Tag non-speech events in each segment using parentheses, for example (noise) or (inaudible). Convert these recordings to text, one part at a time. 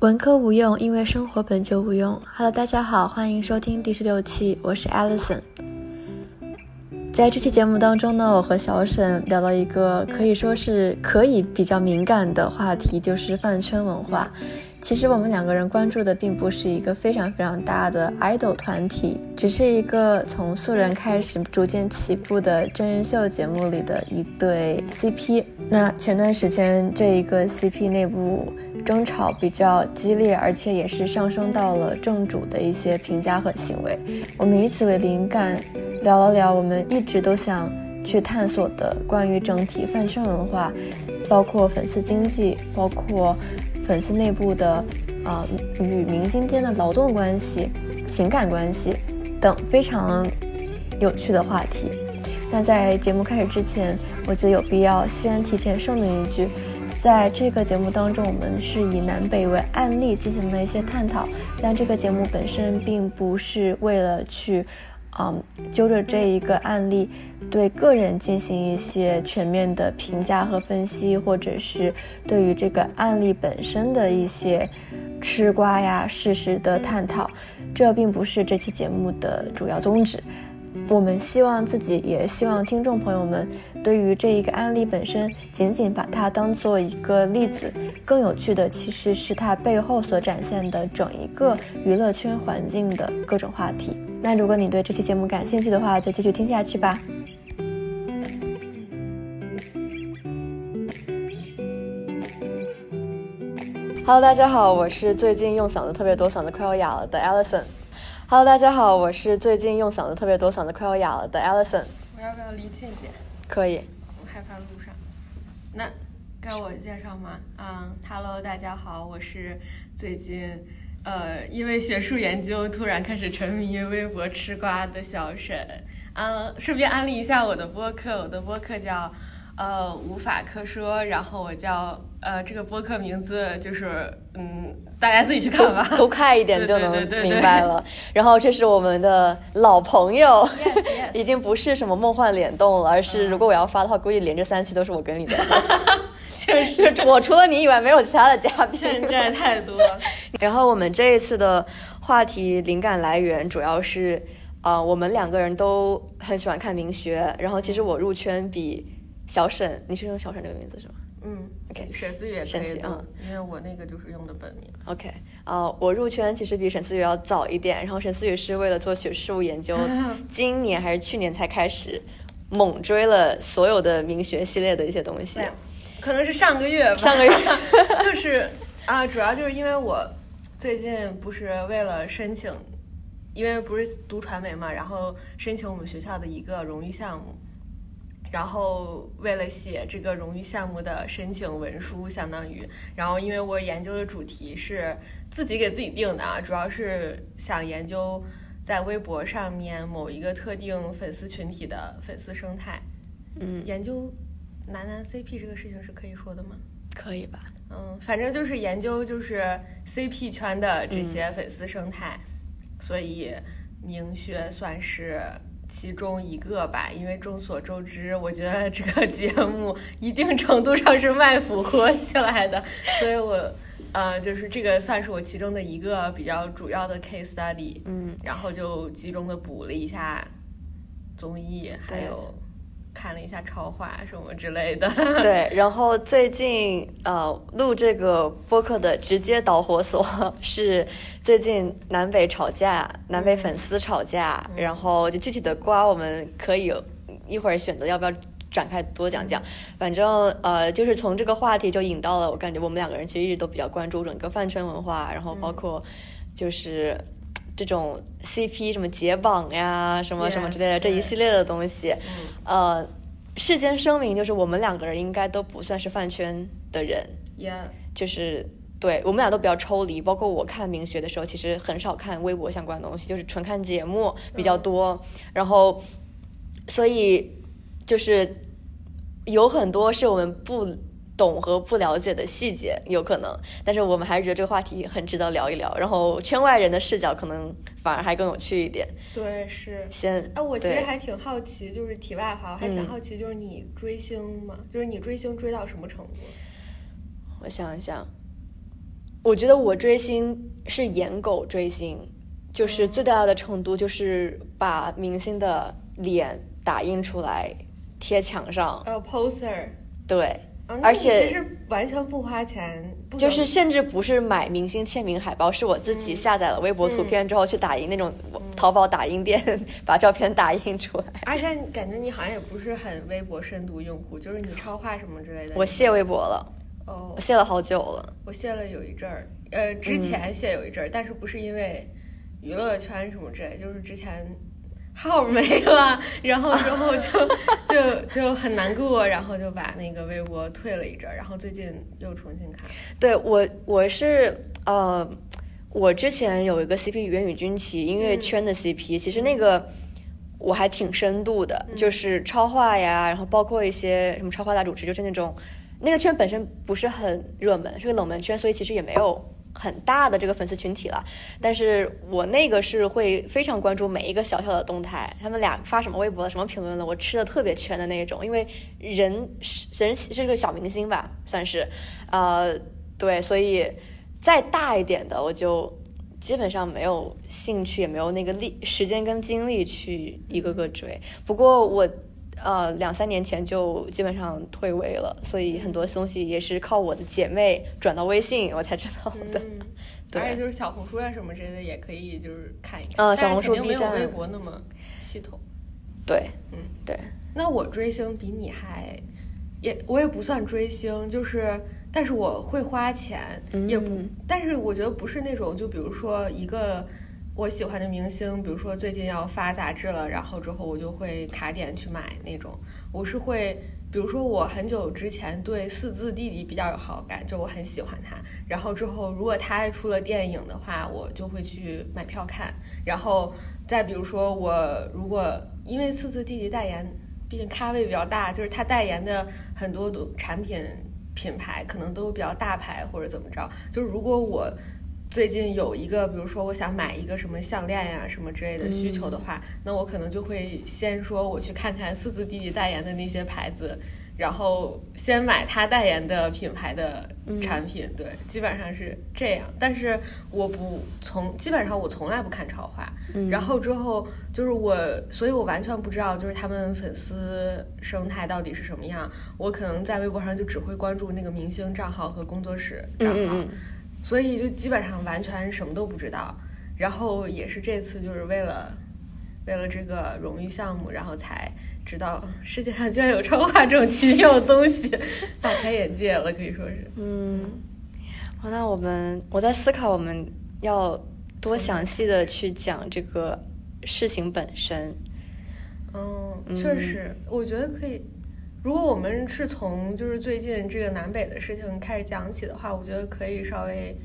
文科无用，因为生活本就无用。Hello，大家好，欢迎收听第十六期，我是 Alison。在这期节目当中呢，我和小沈聊了一个可以说是可以比较敏感的话题，就是饭圈文化。其实我们两个人关注的并不是一个非常非常大的 idol 团体，只是一个从素人开始逐渐起步的真人秀节目里的一对 CP。那前段时间这一个 CP 内部争吵比较激烈，而且也是上升到了正主的一些评价和行为。我们以此为灵感，聊了聊我们一直都想去探索的关于整体饭圈文化，包括粉丝经济，包括。粉丝内部的，啊，与明星间的劳动关系、情感关系等非常有趣的话题。那在节目开始之前，我觉得有必要先提前声明一句，在这个节目当中，我们是以南北为案例进行了一些探讨，但这个节目本身并不是为了去。嗯，揪着这一个案例，对个人进行一些全面的评价和分析，或者是对于这个案例本身的一些吃瓜呀、事实的探讨，这并不是这期节目的主要宗旨。我们希望自己，也希望听众朋友们，对于这一个案例本身，仅仅把它当做一个例子，更有趣的其实是它背后所展现的整一个娱乐圈环境的各种话题。那如果你对这期节目感兴趣的话，就继续听下去吧。Hello，大家好，我是最近用嗓子特别多，嗓子快要哑了的 Alison。Hello，大家好，我是最近用嗓子特别多，嗓子快要哑了的 Alison。我要不要离近点？可以。我害怕路上。那该我介绍吗？嗯，Hello，大家好，我是最近。呃，因为学术研究突然开始沉迷微博吃瓜的小沈，嗯，顺便安利一下我的播客，我的播客叫呃无法可说，然后我叫呃这个播客名字就是嗯大家自己去看吧，读快一点就能明白了。然后这是我们的老朋友，(laughs) 已经不是什么梦幻联动了，而是如果我要发的话，估计连着三期都是我跟你的。(laughs) 就是，(laughs) 我除了你以外没有其他的嘉宾，欠债太多了。然后我们这一次的话题灵感来源主要是，呃，我们两个人都很喜欢看名学。然后其实我入圈比小沈，你是用小沈这个名字是吗？嗯，OK，沈思雨沈思雨，嗯，因为我那个就是用的本名。OK，啊，我入圈其实比沈思雨要早一点。然后沈思雨是为了做学术研究，(laughs) 今年还是去年才开始猛追了所有的名学系列的一些东西。可能是上个月，吧，(laughs) 上个月就是啊，主要就是因为我最近不是为了申请，因为不是读传媒嘛，然后申请我们学校的一个荣誉项目，然后为了写这个荣誉项目的申请文书，相当于，然后因为我研究的主题是自己给自己定的啊，主要是想研究在微博上面某一个特定粉丝群体的粉丝生态，嗯，研究。男男 CP 这个事情是可以说的吗？可以吧。嗯，反正就是研究就是 CP 圈的这些粉丝生态，所以明学算是其中一个吧。因为众所周知，我觉得这个节目一定程度上是卖腐火起来的，所以我呃就是这个算是我其中的一个比较主要的 case study。嗯，然后就集中的补了一下综艺，还有。看了一下超话什么之类的，(laughs) 对，然后最近呃录这个播客的直接导火索是最近南北吵架，南北粉丝吵架，然后就具体的瓜我们可以一会儿选择要不要展开多讲讲，反正呃就是从这个话题就引到了，我感觉我们两个人其实一直都比较关注整个饭圈文化，然后包括就是这种 CP 什么解绑呀，什么什么之类的这一系列的东西。呃，事先声明，就是我们两个人应该都不算是饭圈的人，就是对我们俩都比较抽离。包括我看明学的时候，其实很少看微博相关的东西，就是纯看节目比较多。然后，所以就是有很多是我们不。懂和不了解的细节有可能，但是我们还是觉得这个话题很值得聊一聊。然后圈外人的视角可能反而还更有趣一点。对，是。先，哎，我其实还挺好奇，就是题外话，我还挺好奇，就是你追星嘛，就是你追星追到什么程度？我想一想，我觉得我追星是颜狗追星，就是最大的程度就是把明星的脸打印出来贴墙上，呃，poster，对，啊而且其实完全不花钱，就是甚至不是买明星签名海报，是我自己下载了微博图片之后去打印那种淘宝打印店把照片打印出来。而且感觉你好像也不是很微博深度用户，就是你超话什么之类的。我卸微博了，哦我，卸了好久了。我卸了有一阵儿，呃，之前卸有一阵儿，但是不是因为娱乐圈什么之类，就是之前号没了，(laughs) 然后之后就 (laughs) 就就很难过，然后就把那个微博退了一阵儿，然后最近又重新看。对我，我是呃，我之前有一个 CP 袁宇君奇音乐圈的 CP，、其实那个我还挺深度的，就是超话呀，然后包括一些什么超话大主持，就是那种那个圈本身不是很热门，是个冷门圈，所以其实也没有。很大的这个粉丝群体了，但是我那个是会非常关注每一个小小的动态，他们俩发什么微博，什么评论了，我吃的特别全的那种，因为人是人是个小明星吧，算是，呃，对，所以再大一点的我就基本上没有兴趣，也没有那个力时间跟精力去一个个追。不过我呃两三年前就基本上退位了，所以很多东西也是靠我的姐妹转到微信我才知道的。嗯，(laughs) 对而且就是小红书啊什么之类的也可以就是看一看。小红书没有微博那么系统。对，嗯，对，那我追星比你还，也我也不算追星，就是，但是我会花钱，也不嗯，但是我觉得不是那种，就比如说一个我喜欢的明星，比如说最近要发杂志了，然后之后我就会卡点去买那种，我是会。比如说，我很久之前对四字弟弟比较有好感，就我很喜欢他。然后之后，如果他出了电影的话，我就会去买票看。然后再比如说，我如果因为四字弟弟代言，毕竟咖位比较大，就是他代言的很多的产品品牌可能都比较大牌或者怎么着。就是如果我最近有一个，比如说我想买一个什么项链呀、什么之类的需求的话，那我可能就会先说我去看看四字弟弟代言的那些牌子。然后先买他代言的品牌的产品，对，基本上是这样。但是我不从，基本上我从来不看超话。然后之后就是我，所以我完全不知道就是他们粉丝生态到底是什么样。我可能在微博上就只会关注那个明星账号和工作室账号，所以就基本上完全什么都不知道。然后也是这次就是为了为了这个荣誉项目，然后才知道世界上竟然有超话这种奇妙的东西，(laughs) 大开眼界了，可以说是。嗯，好，那我们我在思考我们要多详细的去讲这个事情本身。嗯，确实，我觉得可以。如果我们是从就是最近这个南北的事情开始讲起的话，我觉得可以稍微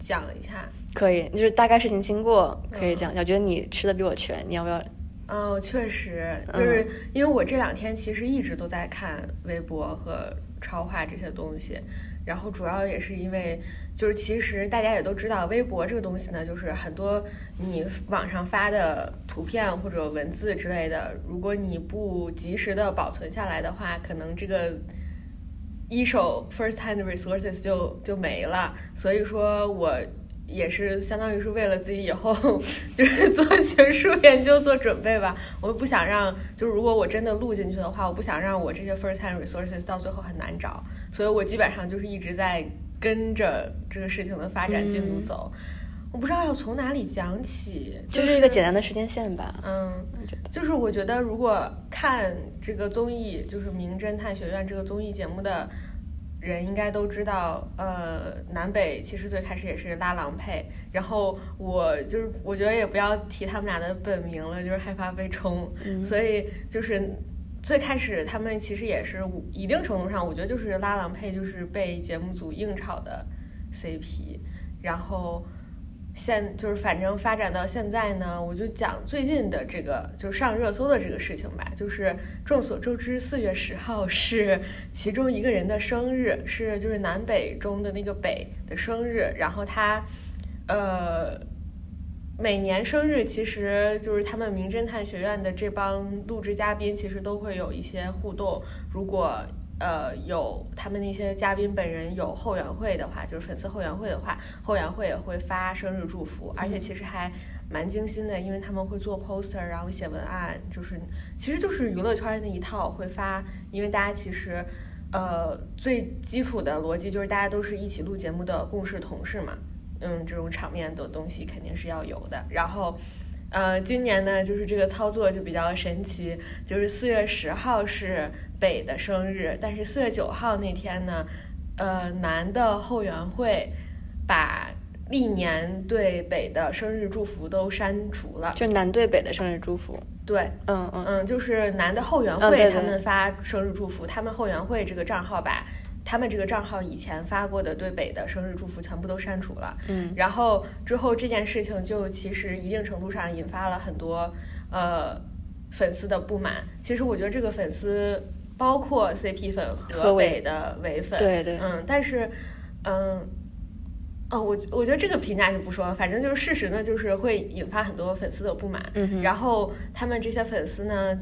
讲一下。可以，就是大概事情经过可以讲一下。我觉得你吃的比我全，你要不要？哦，确实，就是因为我这两天其实一直都在看微博和超话这些东西，然后主要也是因为，就是其实大家也都知道，微博这个东西呢，就是很多你网上发的图片或者文字之类的，如果你不及时的保存下来的话，可能这个一手 first hand resources 就就没了。所以说我。也是相当于是为了自己以后 (laughs) 就是 (laughs) 做学术研究做准备吧。我不想让，就是如果我真的录进去的话，我不想让我这些 first hand resources 到最后很难找。所以我基本上就是一直在跟着这个事情的发展进度走。嗯、我不知道要从哪里讲起，就是、就是一个简单的时间线吧。嗯，就是我觉得如果看这个综艺，就是《名侦探学院》这个综艺节目的。人应该都知道，呃，南北其实最开始也是拉郎配，然后我就是我觉得也不要提他们俩的本名了，就是害怕被冲，嗯、所以就是最开始他们其实也是一定程度上，我觉得就是拉郎配就是被节目组硬炒的 CP，然后现就是反正发展到现在呢，我就讲最近的这个就是上热搜的这个事情吧，就是众所周知，四月十号是其中一个人的生日，是就是南北中的那个北的生日，然后他，呃，每年生日其实就是他们名侦探学院的这帮录制嘉宾其实都会有一些互动，如果。呃有他们那些嘉宾本人有后援会的话，就是粉丝后援会的话，后援会也会发生日祝福，而且其实还蛮精心的，因为他们会做 poster，然后写文案，就是其实就是娱乐圈那一套会发，因为大家其实呃最基础的逻辑就是大家都是一起录节目的共事同事嘛，嗯，这种场面的东西肯定是要有的，然后。呃，今年呢，就是这个操作就比较神奇，就是四月十号是北的生日，但是四月九号那天呢，呃，南的后援会把历年对北的生日祝福都删除了，就南对北的生日祝福。对，嗯嗯嗯，就是南的后援会他们发生日祝福，他们后援会这个账号把。他们这个账号以前发过的对北的生日祝福全部都删除了，嗯，然后之后这件事情就其实一定程度上引发了很多呃粉丝的不满。其实我觉得这个粉丝包括 CP 粉和北的伪粉，对对，嗯，但是嗯，哦，我我觉得这个评价就不说了，反正就是事实呢，就是会引发很多粉丝的不满。嗯，然后他们这些粉丝呢，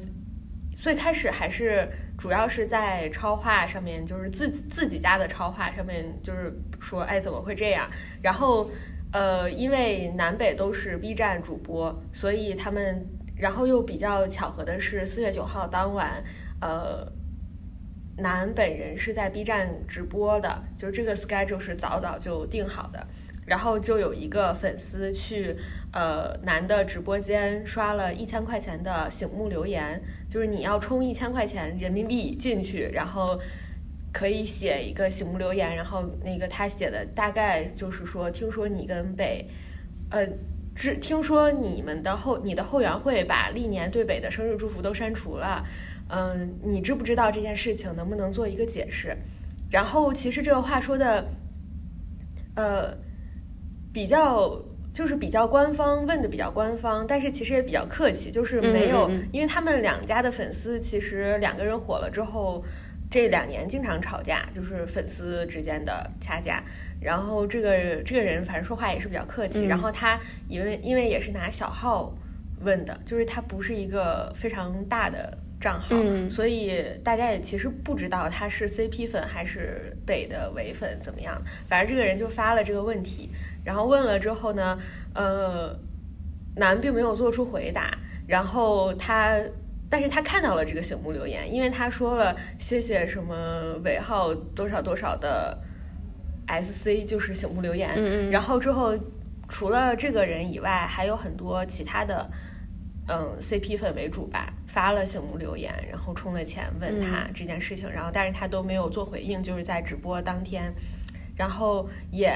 最开始还是。主要是在超话上面，就是自己自己家的超话上面，就是说，哎，怎么会这样？然后，呃，因为南北都是 B 站主播，所以他们，然后又比较巧合的是，四月九号当晚，呃，南本人是在 B 站直播的，就是这个 schedule 是早早就定好的。然后就有一个粉丝去，呃，男的直播间刷了一千块钱的醒目留言，就是你要充一千块钱人民币进去，然后可以写一个醒目留言，然后那个他写的大概就是说，听说你跟北，呃，只听说你们的后你的后援会把历年对北的生日祝福都删除了，嗯，你知不知道这件事情？能不能做一个解释？然后其实这个话说的，呃。比较就是比较官方问的比较官方，但是其实也比较客气，就是没有，因为他们两家的粉丝其实两个人火了之后，这两年经常吵架，就是粉丝之间的掐架。然后这个这个人反正说话也是比较客气，然后他因为因为也是拿小号问的，就是他不是一个非常大的账号，所以大家也其实不知道他是 CP 粉还是北的伪粉怎么样。反正这个人就发了这个问题。然后问了之后呢，呃，男并没有做出回答。然后他，但是他看到了这个醒目留言，因为他说了谢谢什么尾号多少多少的 SC，就是醒目留言。嗯嗯。然后之后，除了这个人以外，还有很多其他的，嗯，CP 粉为主吧，发了醒目留言，然后充了钱问他这件事情，然后但是他都没有做回应，就是在直播当天，然后也。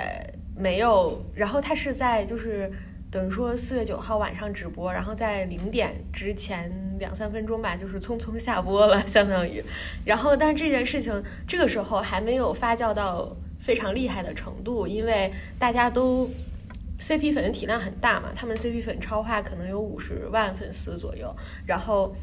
没有，然后他是在就是等于说四月九号晚上直播，然后在零点之前两三分钟吧，就是匆匆下播了，相当于。然后，但是这件事情这个时候还没有发酵到非常厉害的程度，因为大家都 CP 粉的体量很大嘛，他们 CP 粉超话可能有五十万粉丝左右，然后，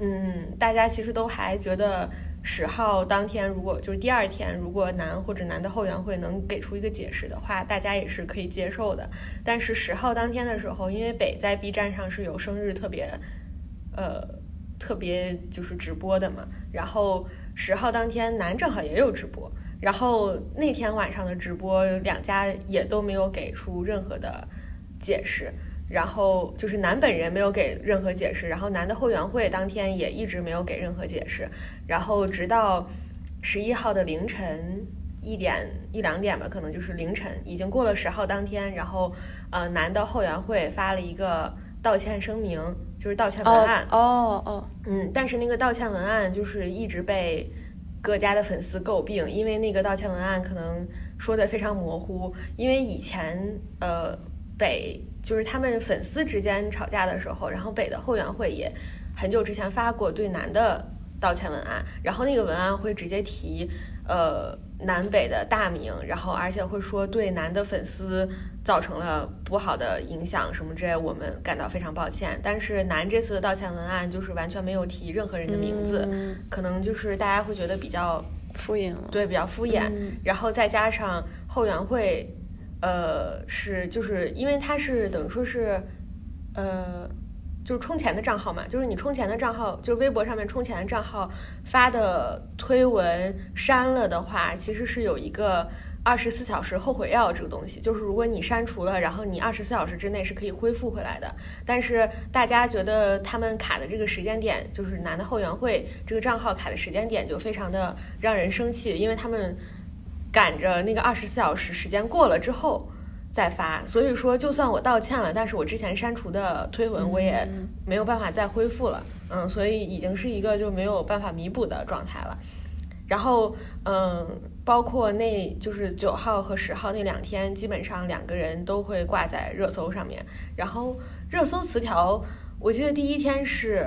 嗯，大家其实都还觉得。十号当天，如果就是第二天，如果男或者男的后援会能给出一个解释的话，大家也是可以接受的。但是十号当天的时候，因为北在 B 站上是有生日特别，呃，特别就是直播的嘛。然后十号当天，男正好也有直播。然后那天晚上的直播，两家也都没有给出任何的解释。然后就是男本人没有给任何解释，然后男的后援会当天也一直没有给任何解释，然后直到十一号的凌晨一点一两点吧，可能就是凌晨，已经过了十号当天，然后呃男的后援会发了一个道歉声明，就是道歉文案。哦哦，嗯，但是那个道歉文案就是一直被各家的粉丝诟病，因为那个道歉文案可能说的非常模糊，因为以前呃北。就是他们粉丝之间吵架的时候，然后北的后援会也很久之前发过对南的道歉文案，然后那个文案会直接提呃南北的大名，然后而且会说对男的粉丝造成了不好的影响什么之类，我们感到非常抱歉。但是男这次的道歉文案就是完全没有提任何人的名字，可能就是大家会觉得比较敷衍了，对，比较敷衍。然后再加上后援会。呃，是，就是因为他是等于说是，呃，就是充钱的账号嘛，就是你充钱的账号，就是微博上面充钱的账号发的推文删了的话，其实是有一个二十四小时后悔药这个东西，就是如果你删除了，然后你二十四小时之内是可以恢复回来的。但是大家觉得他们卡的这个时间点，就是男的后援会这个账号卡的时间点就非常的让人生气，因为他们赶着那个二十四小时时间过了之后。再发，所以说就算我道歉了，但是我之前删除的推文我也没有办法再恢复了，嗯，所以已经是一个就没有办法弥补的状态了。然后，嗯，包括那就是九号和十号那两天，基本上两个人都会挂在热搜上面。然后热搜词条，我记得第一天是，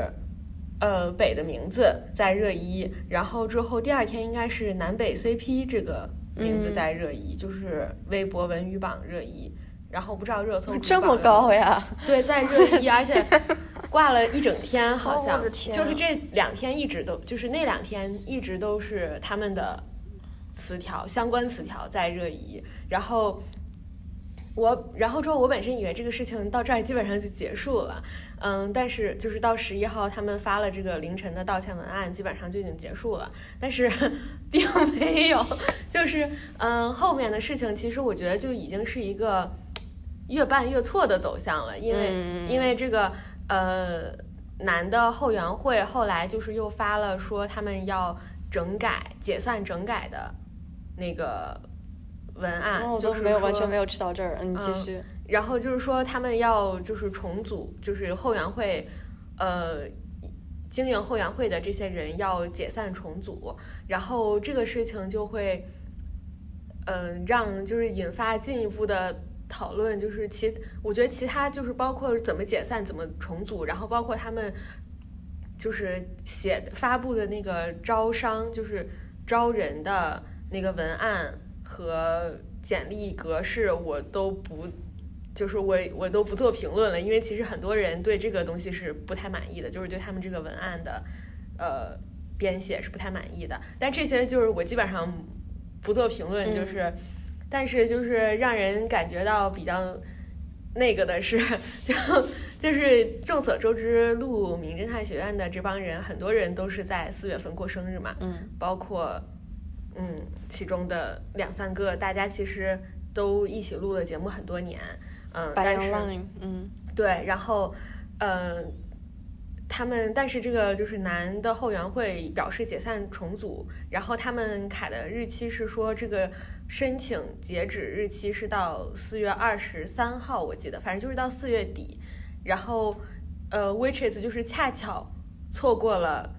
呃，北的名字在热一，然后之后第二天应该是南北 CP 这个。名字在热议，就是微博文娱榜热议，然后不知道热搜这么高呀？(laughs) 对，在热议，(laughs) 而且挂了一整天，好像。就是这两天一直都，就是那两天一直都是他们的词条，相关词条在热议，然后。我然后之后，我本身以为这个事情到这儿基本上就结束了，嗯，但是就是到十一号他们发了这个凌晨的道歉文案，基本上就已经结束了，但是 (laughs) 并没有，就是嗯后面的事情，其实我觉得就已经是一个越办越错的走向了，因为因为这个呃男的后援会后来就是又发了说他们要整改解散整改的那个。文案就是没有完全没有吃到这儿，你继续。然后就是说他们要就是重组，就是后援会，呃，经营后援会的这些人要解散重组，然后这个事情就会，嗯，让就是引发进一步的讨论，就是其我觉得其他就是包括怎么解散、怎么重组，然后包括他们就是写发布的那个招商，就是招人的那个文案。和简历格式我都不，就是我我都不做评论了，因为其实很多人对这个东西是不太满意的，就是对他们这个文案的呃编写是不太满意的。但这些就是我基本上不做评论，就是，但是就是让人感觉到比较那个的是，就就是众所周知，录《名侦探学院》的这帮人，很多人都是在四月份过生日嘛，嗯，包括。嗯，其中的两三个，大家其实都一起录了节目很多年，嗯，但是，嗯，对，然后，呃，他们，但是这个就是男的后援会表示解散重组，然后他们卡的日期是说这个申请截止日期是到四月二十三号，我记得，反正就是到四月底，然后，呃，Witches 就是恰巧错过了。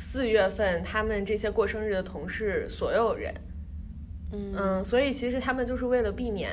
四月份，他们这些过生日的同事，所有人，嗯，所以其实他们就是为了避免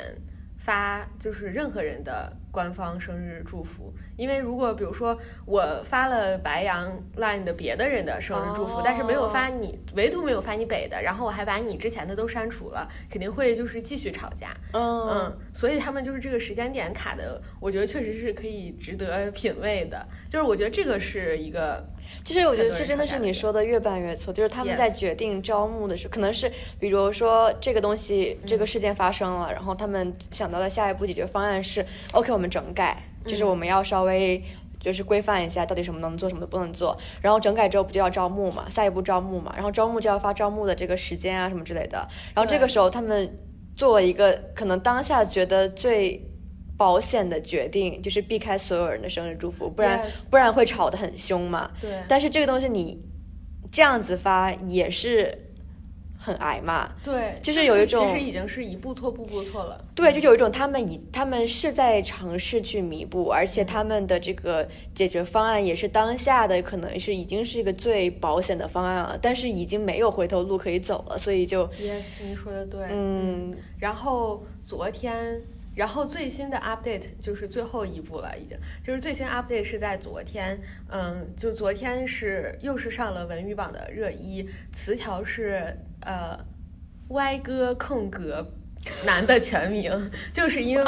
发，就是任何人的。官方生日祝福，因为如果比如说我发了白羊 line 的别的人的生日祝福，但是没有发你，唯独没有发你北的，然后我还把你之前的都删除了，肯定会就是继续吵架。嗯，所以他们就是这个时间点卡的，我觉得确实是可以值得品味的。就是我觉得这个是一个，其实我觉得这真的是你说的越办越错，就是他们在决定招募的时候，可能是比如说这个东西这个事件发生了，然后他们想到的下一步解决方案是 OK 我们。整改就是我们要稍微就是规范一下，到底什么能做，什么不能做。然后整改之后不就要招募嘛？下一步招募嘛？然后招募就要发招募的这个时间啊什么之类的。然后这个时候他们做了一个可能当下觉得最保险的决定，就是避开所有人的生日祝福，不然不然会吵得很凶嘛。对。但是这个东西你这样子发也是。很挨骂，对，就是有一种，其实已经是一步错步步错了。对，就有一种他们已他们是在尝试去弥补，而且他们的这个解决方案也是当下的，可能是已经是一个最保险的方案了，但是已经没有回头路可以走了，所以就。Yes，你说的对。嗯，然后昨天。然后最新的 update 就是最后一步了，已经就是最新 update 是在昨天，嗯，就昨天是又是上了文娱榜的热一，词条是呃歪哥空格男的全名，就是因为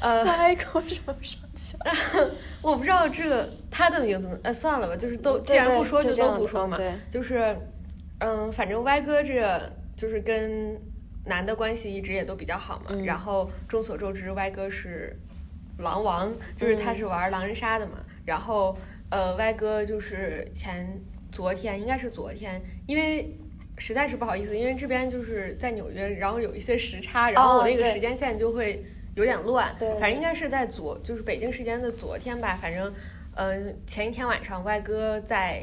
呃 (laughs) 歪哥什么上去了，(laughs) 我不知道这个他的名字，呃算了吧，就是都既然不说就都不说嘛，对就是嗯反正歪哥这就是跟。男的关系一直也都比较好嘛，然后众所周知，歪哥是狼王，就是他是玩狼人杀的嘛。然后呃，歪哥就是前昨天应该是昨天，因为实在是不好意思，因为这边就是在纽约，然后有一些时差，然后我那个时间线就会有点乱。对，反正应该是在昨，就是北京时间的昨天吧。反正嗯，前一天晚上歪哥在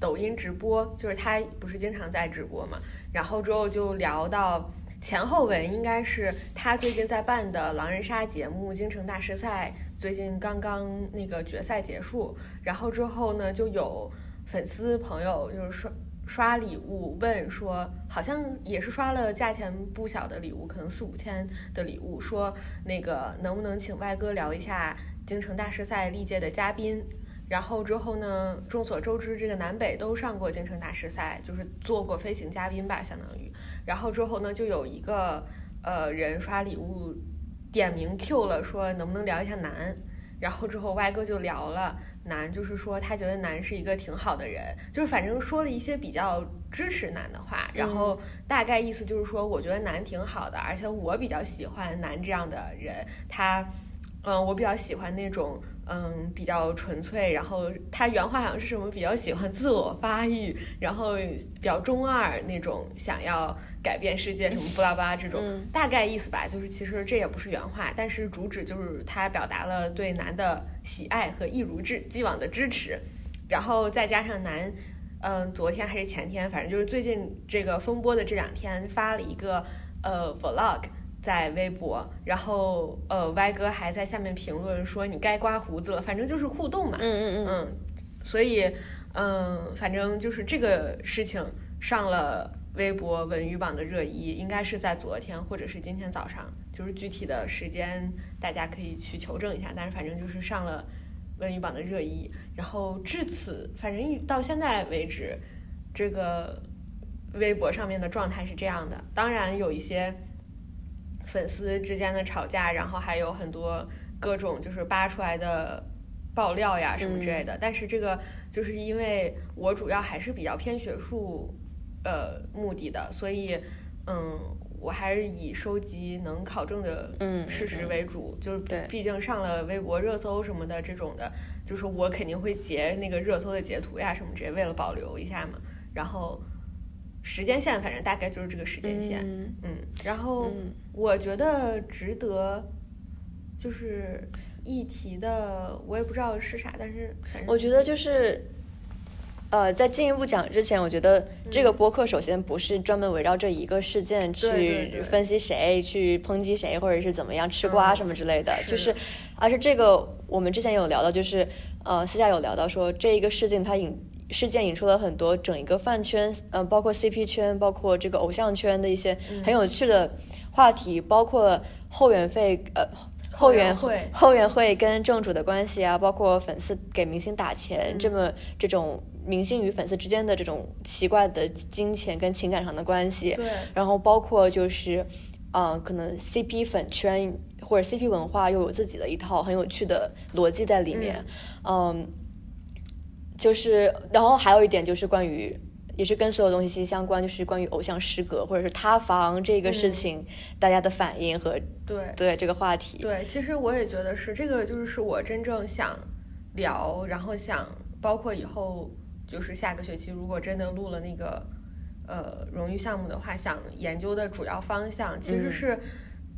抖音直播，就是他不是经常在直播嘛，然后之后就聊到。前后文应该是他最近在办的狼人杀节目《京城大师赛》，最近刚刚那个决赛结束，然后之后呢，就有粉丝朋友就是刷刷礼物问说，好像也是刷了价钱不小的礼物，可能四五千的礼物，说那个能不能请外哥聊一下《京城大师赛》历届的嘉宾。然后之后呢？众所周知，这个南北都上过京城大师赛，就是做过飞行嘉宾吧，相当于。然后之后呢，就有一个呃人刷礼物，点名 Q 了，说能不能聊一下南。然后之后歪哥就聊了南，就是说他觉得南是一个挺好的人，就是反正说了一些比较支持南的话。然后大概意思就是说，我觉得南挺好的，而且我比较喜欢南这样的人。他，嗯，我比较喜欢那种。嗯，比较纯粹，然后他原话好像是什么，比较喜欢自我发育，然后比较中二那种，想要改变世界什么不拉巴这种，大概意思吧。就是其实这也不是原话，但是主旨就是他表达了对男的喜爱和一如既既往的支持，然后再加上男，嗯，昨天还是前天，反正就是最近这个风波的这两天发了一个呃 vlog。在微博，然后呃歪哥还在下面评论说你该刮胡子了，反正就是互动嘛，嗯嗯嗯嗯，所以嗯反正就是这个事情上了微博文娱榜的热议，应该是在昨天或者是今天早上，就是具体的时间大家可以去求证一下，但是反正就是上了文娱榜的热议，然后至此反正一到现在为止，这个微博上面的状态是这样的，当然有一些。粉丝之间的吵架，然后还有很多各种就是扒出来的爆料呀什么之类的。但是这个就是因为我主要还是比较偏学术呃目的的，所以嗯，我还是以收集能考证的事实为主。就是毕竟上了微博热搜什么的这种的，就是我肯定会截那个热搜的截图呀什么之类，为了保留一下嘛。然后。时间线反正大概就是这个时间线，嗯，然后我觉得值得就是一提的，我也不知道是啥，但是我觉得就是，呃，在进一步讲之前，我觉得这个播客首先不是专门围绕这一个事件去分析谁，去抨击谁，或者是怎么样吃瓜什么之类的，就是，而是这个我们之前有聊到，就是呃私下有聊到说这一个事件它引。事件引出了很多整一个饭圈，嗯，包括 CP 圈，包括这个偶像圈的一些很有趣的话题，包括后援费，呃，后援会后援会跟正主的关系啊，包括粉丝给明星打钱，这么这种明星与粉丝之间的这种奇怪的金钱跟情感上的关系，对，然后包括就是，嗯，可能 CP 粉圈或者 CP 文化又有自己的一套很有趣的逻辑在里面，嗯。就是，然后还有一点就是关于，也是跟所有东西息息相关，就是关于偶像失格或者是塌房这个事情，大家的反应和对对这个话题。对，其实我也觉得是这个，就是是我真正想聊，然后想包括以后就是下个学期如果真的录了那个呃荣誉项目的话，想研究的主要方向其实是，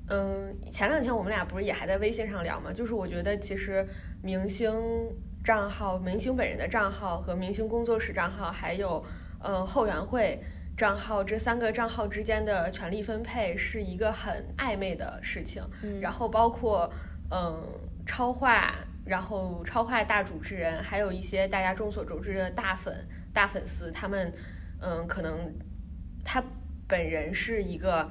嗯，前两天我们俩不是也还在微信上聊嘛，就是我觉得其实明星。账号、明星本人的账号和明星工作室账号，还有嗯后援会账号这三个账号之间的权力分配是一个很暧昧的事情。然后包括嗯超话，然后超话大主持人，还有一些大家众所周知的大粉、大粉丝，他们嗯可能他本人是一个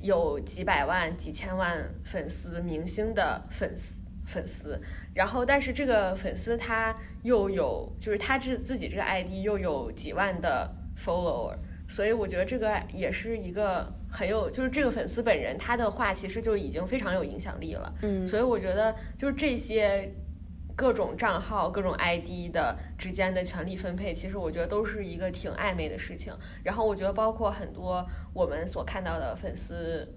有几百万、几千万粉丝明星的粉丝。粉丝，然后但是这个粉丝他又有，就是他自自己这个 ID 又有几万的 follower，所以我觉得这个也是一个很有，就是这个粉丝本人他的话其实就已经非常有影响力了。嗯，所以我觉得就是这些各种账号、各种 ID 的之间的权力分配，其实我觉得都是一个挺暧昧的事情。然后我觉得包括很多我们所看到的粉丝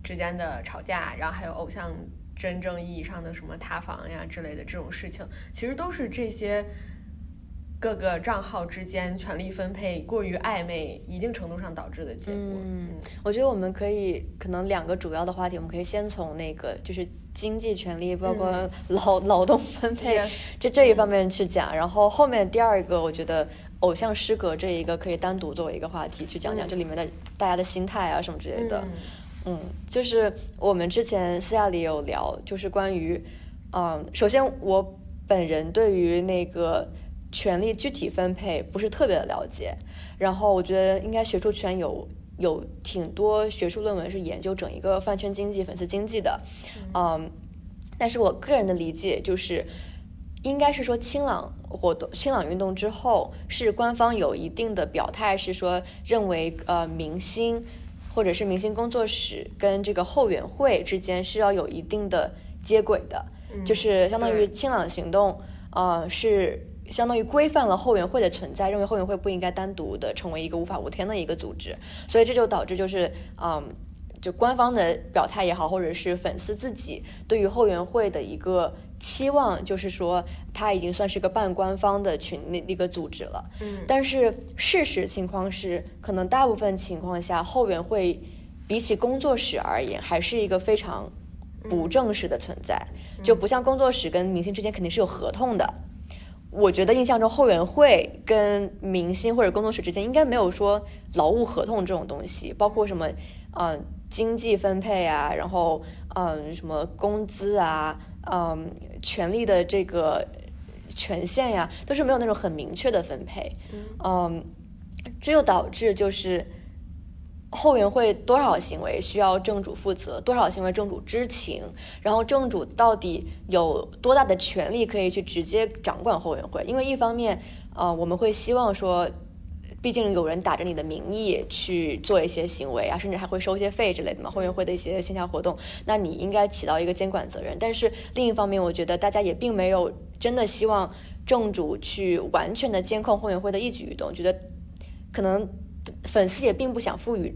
之间的吵架，然后还有偶像。真正意义上的什么塌房呀之类的这种事情，其实都是这些各个账号之间权力分配过于暧昧，一定程度上导致的结果。嗯，我觉得我们可以可能两个主要的话题，我们可以先从那个就是经济权利，包括劳劳动分配这这一方面去讲，然后后面第二个，我觉得偶像失格这一个可以单独作为一个话题去讲讲这里面的大家的心态啊什么之类的。嗯，就是我们之前私下里有聊，就是关于，嗯，首先我本人对于那个权力具体分配不是特别的了解，然后我觉得应该学术圈有有挺多学术论文是研究整一个饭圈经济、粉丝经济的，嗯，但是我个人的理解就是，应该是说清朗活动、清朗运动之后，是官方有一定的表态，是说认为呃明星。或者是明星工作室跟这个后援会之间是要有一定的接轨的，就是相当于清朗行动，呃，是相当于规范了后援会的存在，认为后援会不应该单独的成为一个无法无天的一个组织，所以这就导致就是，嗯，就官方的表态也好，或者是粉丝自己对于后援会的一个。期望就是说，它已经算是个半官方的群那一个组织了。嗯，但是事实情况是，可能大部分情况下，后援会比起工作室而言，还是一个非常不正式的存在。就不像工作室跟明星之间肯定是有合同的。我觉得印象中后援会跟明星或者工作室之间应该没有说劳务合同这种东西，包括什么嗯经济分配啊，然后嗯什么工资啊。嗯，权力的这个权限呀，都是没有那种很明确的分配。嗯，这就导致就是后援会多少行为需要正主负责，多少行为正主知情，然后正主到底有多大的权利可以去直接掌管后援会？因为一方面，呃，我们会希望说。毕竟有人打着你的名义去做一些行为啊，甚至还会收一些费之类的嘛。后援会的一些线下活动，那你应该起到一个监管责任。但是另一方面，我觉得大家也并没有真的希望正主去完全的监控后援会的一举一动。觉得可能粉丝也并不想赋予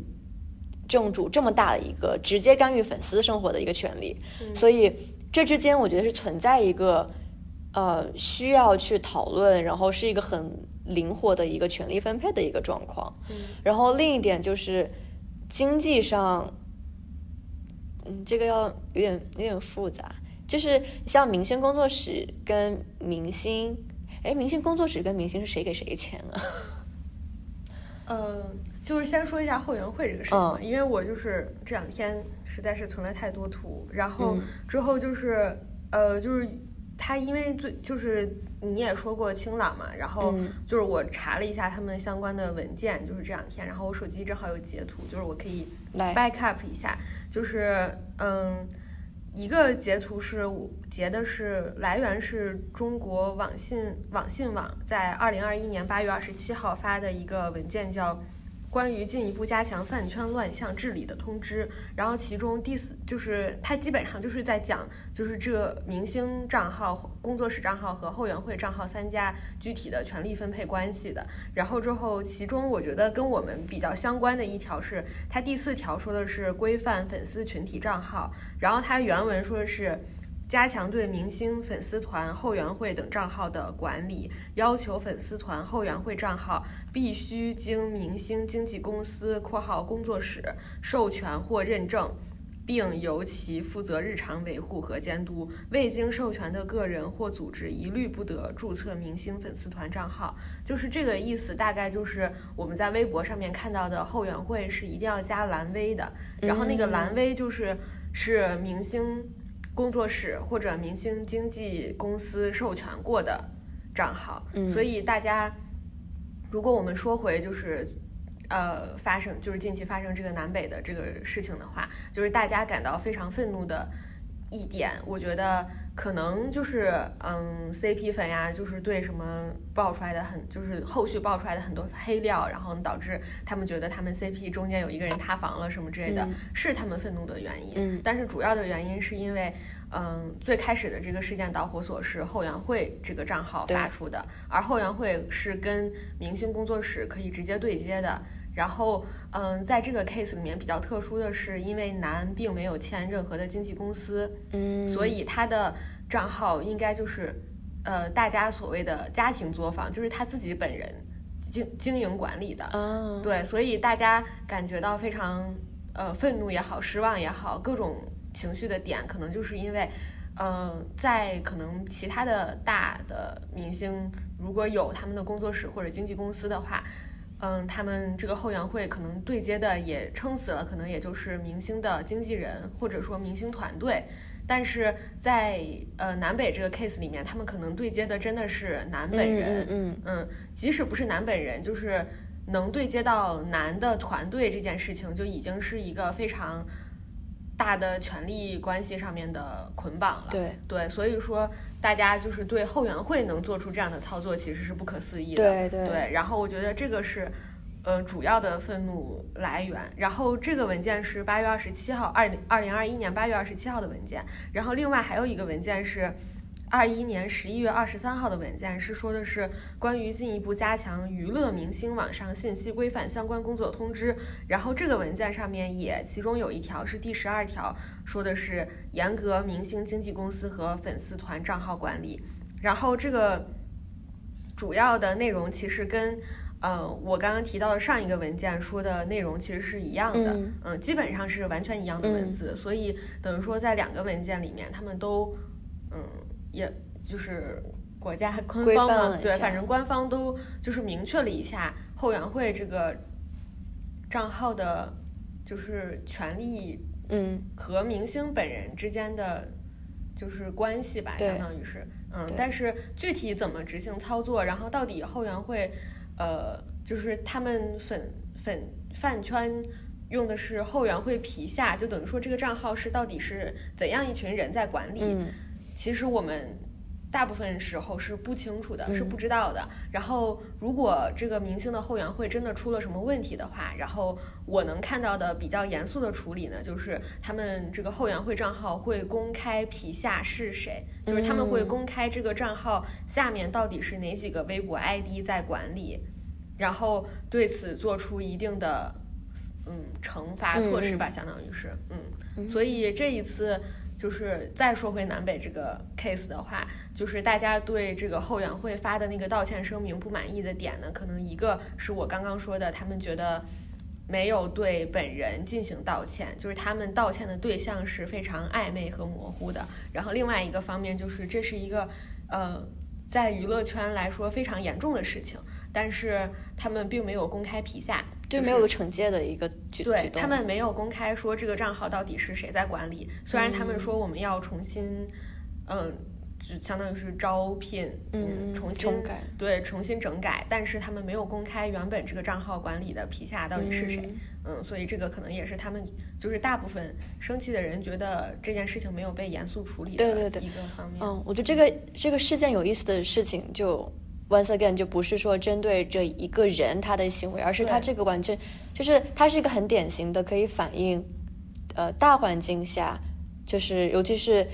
正主这么大的一个直接干预粉丝生活的一个权利。所以这之间，我觉得是存在一个呃需要去讨论，然后是一个很。灵活的一个权力分配的一个状况，嗯。然后另一点就是经济上，嗯，这个要有点有点复杂，就是像明星工作室跟明星，哎，明星工作室跟明星是谁给谁钱啊？嗯，(laughs) 就是先说一下后援会这个事情，因为我就是这两天实在是存了太多图，然后之后就是呃，就是他因为最就是。你也说过清朗嘛，然后就是我查了一下他们相关的文件，就是这两天，然后我手机正好有截图，就是我可以 back up 一下，就是嗯，一个截图是截的是来源是中国网信网信网在二零二一年八月二十七号发的一个文件，叫。关于进一步加强饭圈乱象治理的通知，然后其中第四就是它基本上就是在讲，就是这明星账号、工作室账号和后援会账号三家具体的权力分配关系的。然后之后，其中我觉得跟我们比较相关的一条是，它第四条说的是规范粉丝群体账号，然后它原文说的是。加强对明星粉丝团、后援会等账号的管理，要求粉丝团、后援会账号必须经明星经纪公司（括号工作室）授权或认证，并由其负责日常维护和监督。未经授权的个人或组织一律不得注册明星粉丝团账号。就是这个意思，大概就是我们在微博上面看到的后援会是一定要加蓝 V 的，然后那个蓝 V 就是是明星。工作室或者明星经纪公司授权过的账号，所以大家，如果我们说回就是，呃，发生就是近期发生这个南北的这个事情的话，就是大家感到非常愤怒的一点，我觉得。可能就是嗯，CP 粉呀，就是对什么爆出来的很，就是后续爆出来的很多黑料，然后导致他们觉得他们 CP 中间有一个人塌房了什么之类的，是他们愤怒的原因。嗯，但是主要的原因是因为，嗯，最开始的这个事件导火索是后援会这个账号发出的，而后援会是跟明星工作室可以直接对接的。然后，嗯，在这个 case 里面比较特殊的是，因为男并没有签任何的经纪公司，嗯，所以他的账号应该就是，呃，大家所谓的家庭作坊，就是他自己本人经经营管理的。啊，对，所以大家感觉到非常呃愤怒也好，失望也好，各种情绪的点，可能就是因为，呃，在可能其他的大的明星如果有他们的工作室或者经纪公司的话，嗯，他们这个后援会可能对接的也撑死了，可能也就是明星的经纪人或者说明星团队。但是在呃南北这个 case 里面，他们可能对接的真的是南本人，嗯嗯嗯，即使不是南本人，就是能对接到男的团队这件事情，就已经是一个非常大的权力关系上面的捆绑了。对对，所以说大家就是对后援会能做出这样的操作，其实是不可思议的。对对对，然后我觉得这个是。呃，主要的愤怒来源。然后这个文件是八月二十七号，二零二零二一年八月二十七号的文件。然后另外还有一个文件是二一年十一月二十三号的文件，是说的是关于进一步加强娱乐明星网上信息规范相关工作通知。然后这个文件上面也其中有一条是第十二条，说的是严格明星经纪公司和粉丝团账号管理。然后这个主要的内容其实跟。呃，我刚刚提到的上一个文件说的内容其实是一样的，嗯嗯，基本上是完全一样的文字，所以等于说在两个文件里面，他们都，嗯，也就是国家官方嘛，对，反正官方都就是明确了一下后援会这个账号的，就是权利嗯。和明星本人之间的就是关系吧，相当于是，嗯，但是具体怎么执行操作，然后到底后援会，呃，就是他们粉粉饭圈用的是后援会皮下，就等于说这个账号是到底是怎样一群人在管理，嗯其实我们大部分时候是不清楚的，嗯是不知道的。然后，如果这个明星的后援会真的出了什么问题的话，然后我能看到的比较严肃的处理呢，就是他们这个后援会账号会公开皮下是谁，就是他们会嗯公开这个账号下面到底是哪几个微博 ID 在管理，然后对此做出一定的嗯惩罚措施吧，相当于是嗯，所以这一次。就是再说回南北这个 case 的话，就是大家对这个后援会发的那个道歉声明不满意的点呢，可能一个是我刚刚说的，他们觉得没有对本人进行道歉，就是他们道歉的对象是非常暧昧和模糊的。然后另外一个方面就是这是一个呃，在娱乐圈来说非常严重的事情，但是他们并没有公开皮下，就是没有个惩戒的一个举动他们没有公开说这个账号到底是谁在管理，虽然他们说我们要重新，嗯，就相当于是招聘，嗯重新对重新整改，但是他们没有公开原本这个账号管理的皮下到底是谁，嗯所以这个可能也是他们就是大部分生气的人觉得这件事情没有被严肃处理的对对对一个方面，嗯，我觉得这个这个事件有意思的事情就。Once again，就不是说针对这一个人他的行为，而是他这个完全就是它是一个很典型的可以反映，呃，大环境下，就是尤其是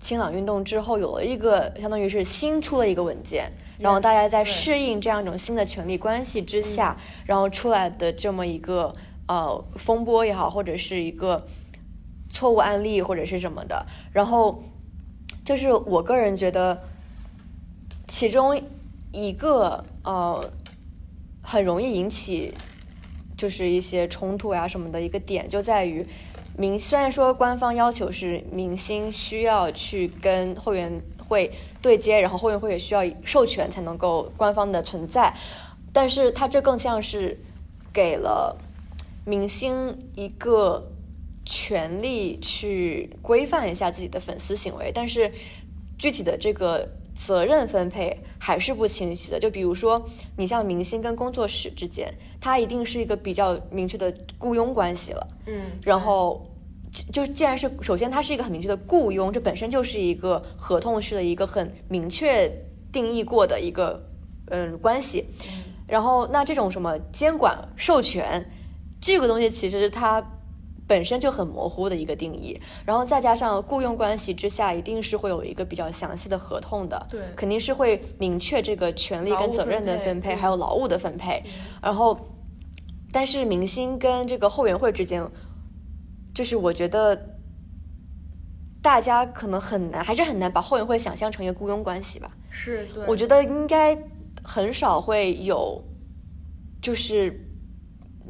清朗运动之后，有了一个相当于是新出了一个文件，然后大家在适应这样一种新的权力关系之下，然后出来的这么一个呃风波也好，或者是一个错误案例或者是什么的，然后就是我个人觉得，其中一个呃很容易引起就是一些冲突呀什么的一个点，就在于明虽然说官方要求是明星需要去跟后援会对接，然后后援会也需要授权才能够官方的存在，但是它这更像是给了明星一个权利去规范一下自己的粉丝行为，但是具体的这个责任分配还是不清晰的。就比如说，你像明星跟工作室之间，它一定是一个比较明确的雇佣关系了。嗯，然后就既然是首先它是一个很明确的雇佣，这本身就是一个合同式的一个很明确定义过的一个嗯关系。然后那这种什么监管授权这个东西，其实它本身就很模糊的一个定义，然后再加上雇佣关系之下，一定是会有一个比较详细的合同的，对。肯定是会明确这个权利跟责任的分配分配，嗯还有劳务的分配，然后。但是明星跟这个后援会之间，就是我觉得大家可能很难，还是很难把后援会想象成一个雇佣关系吧。是，对，我觉得应该很少会有，就是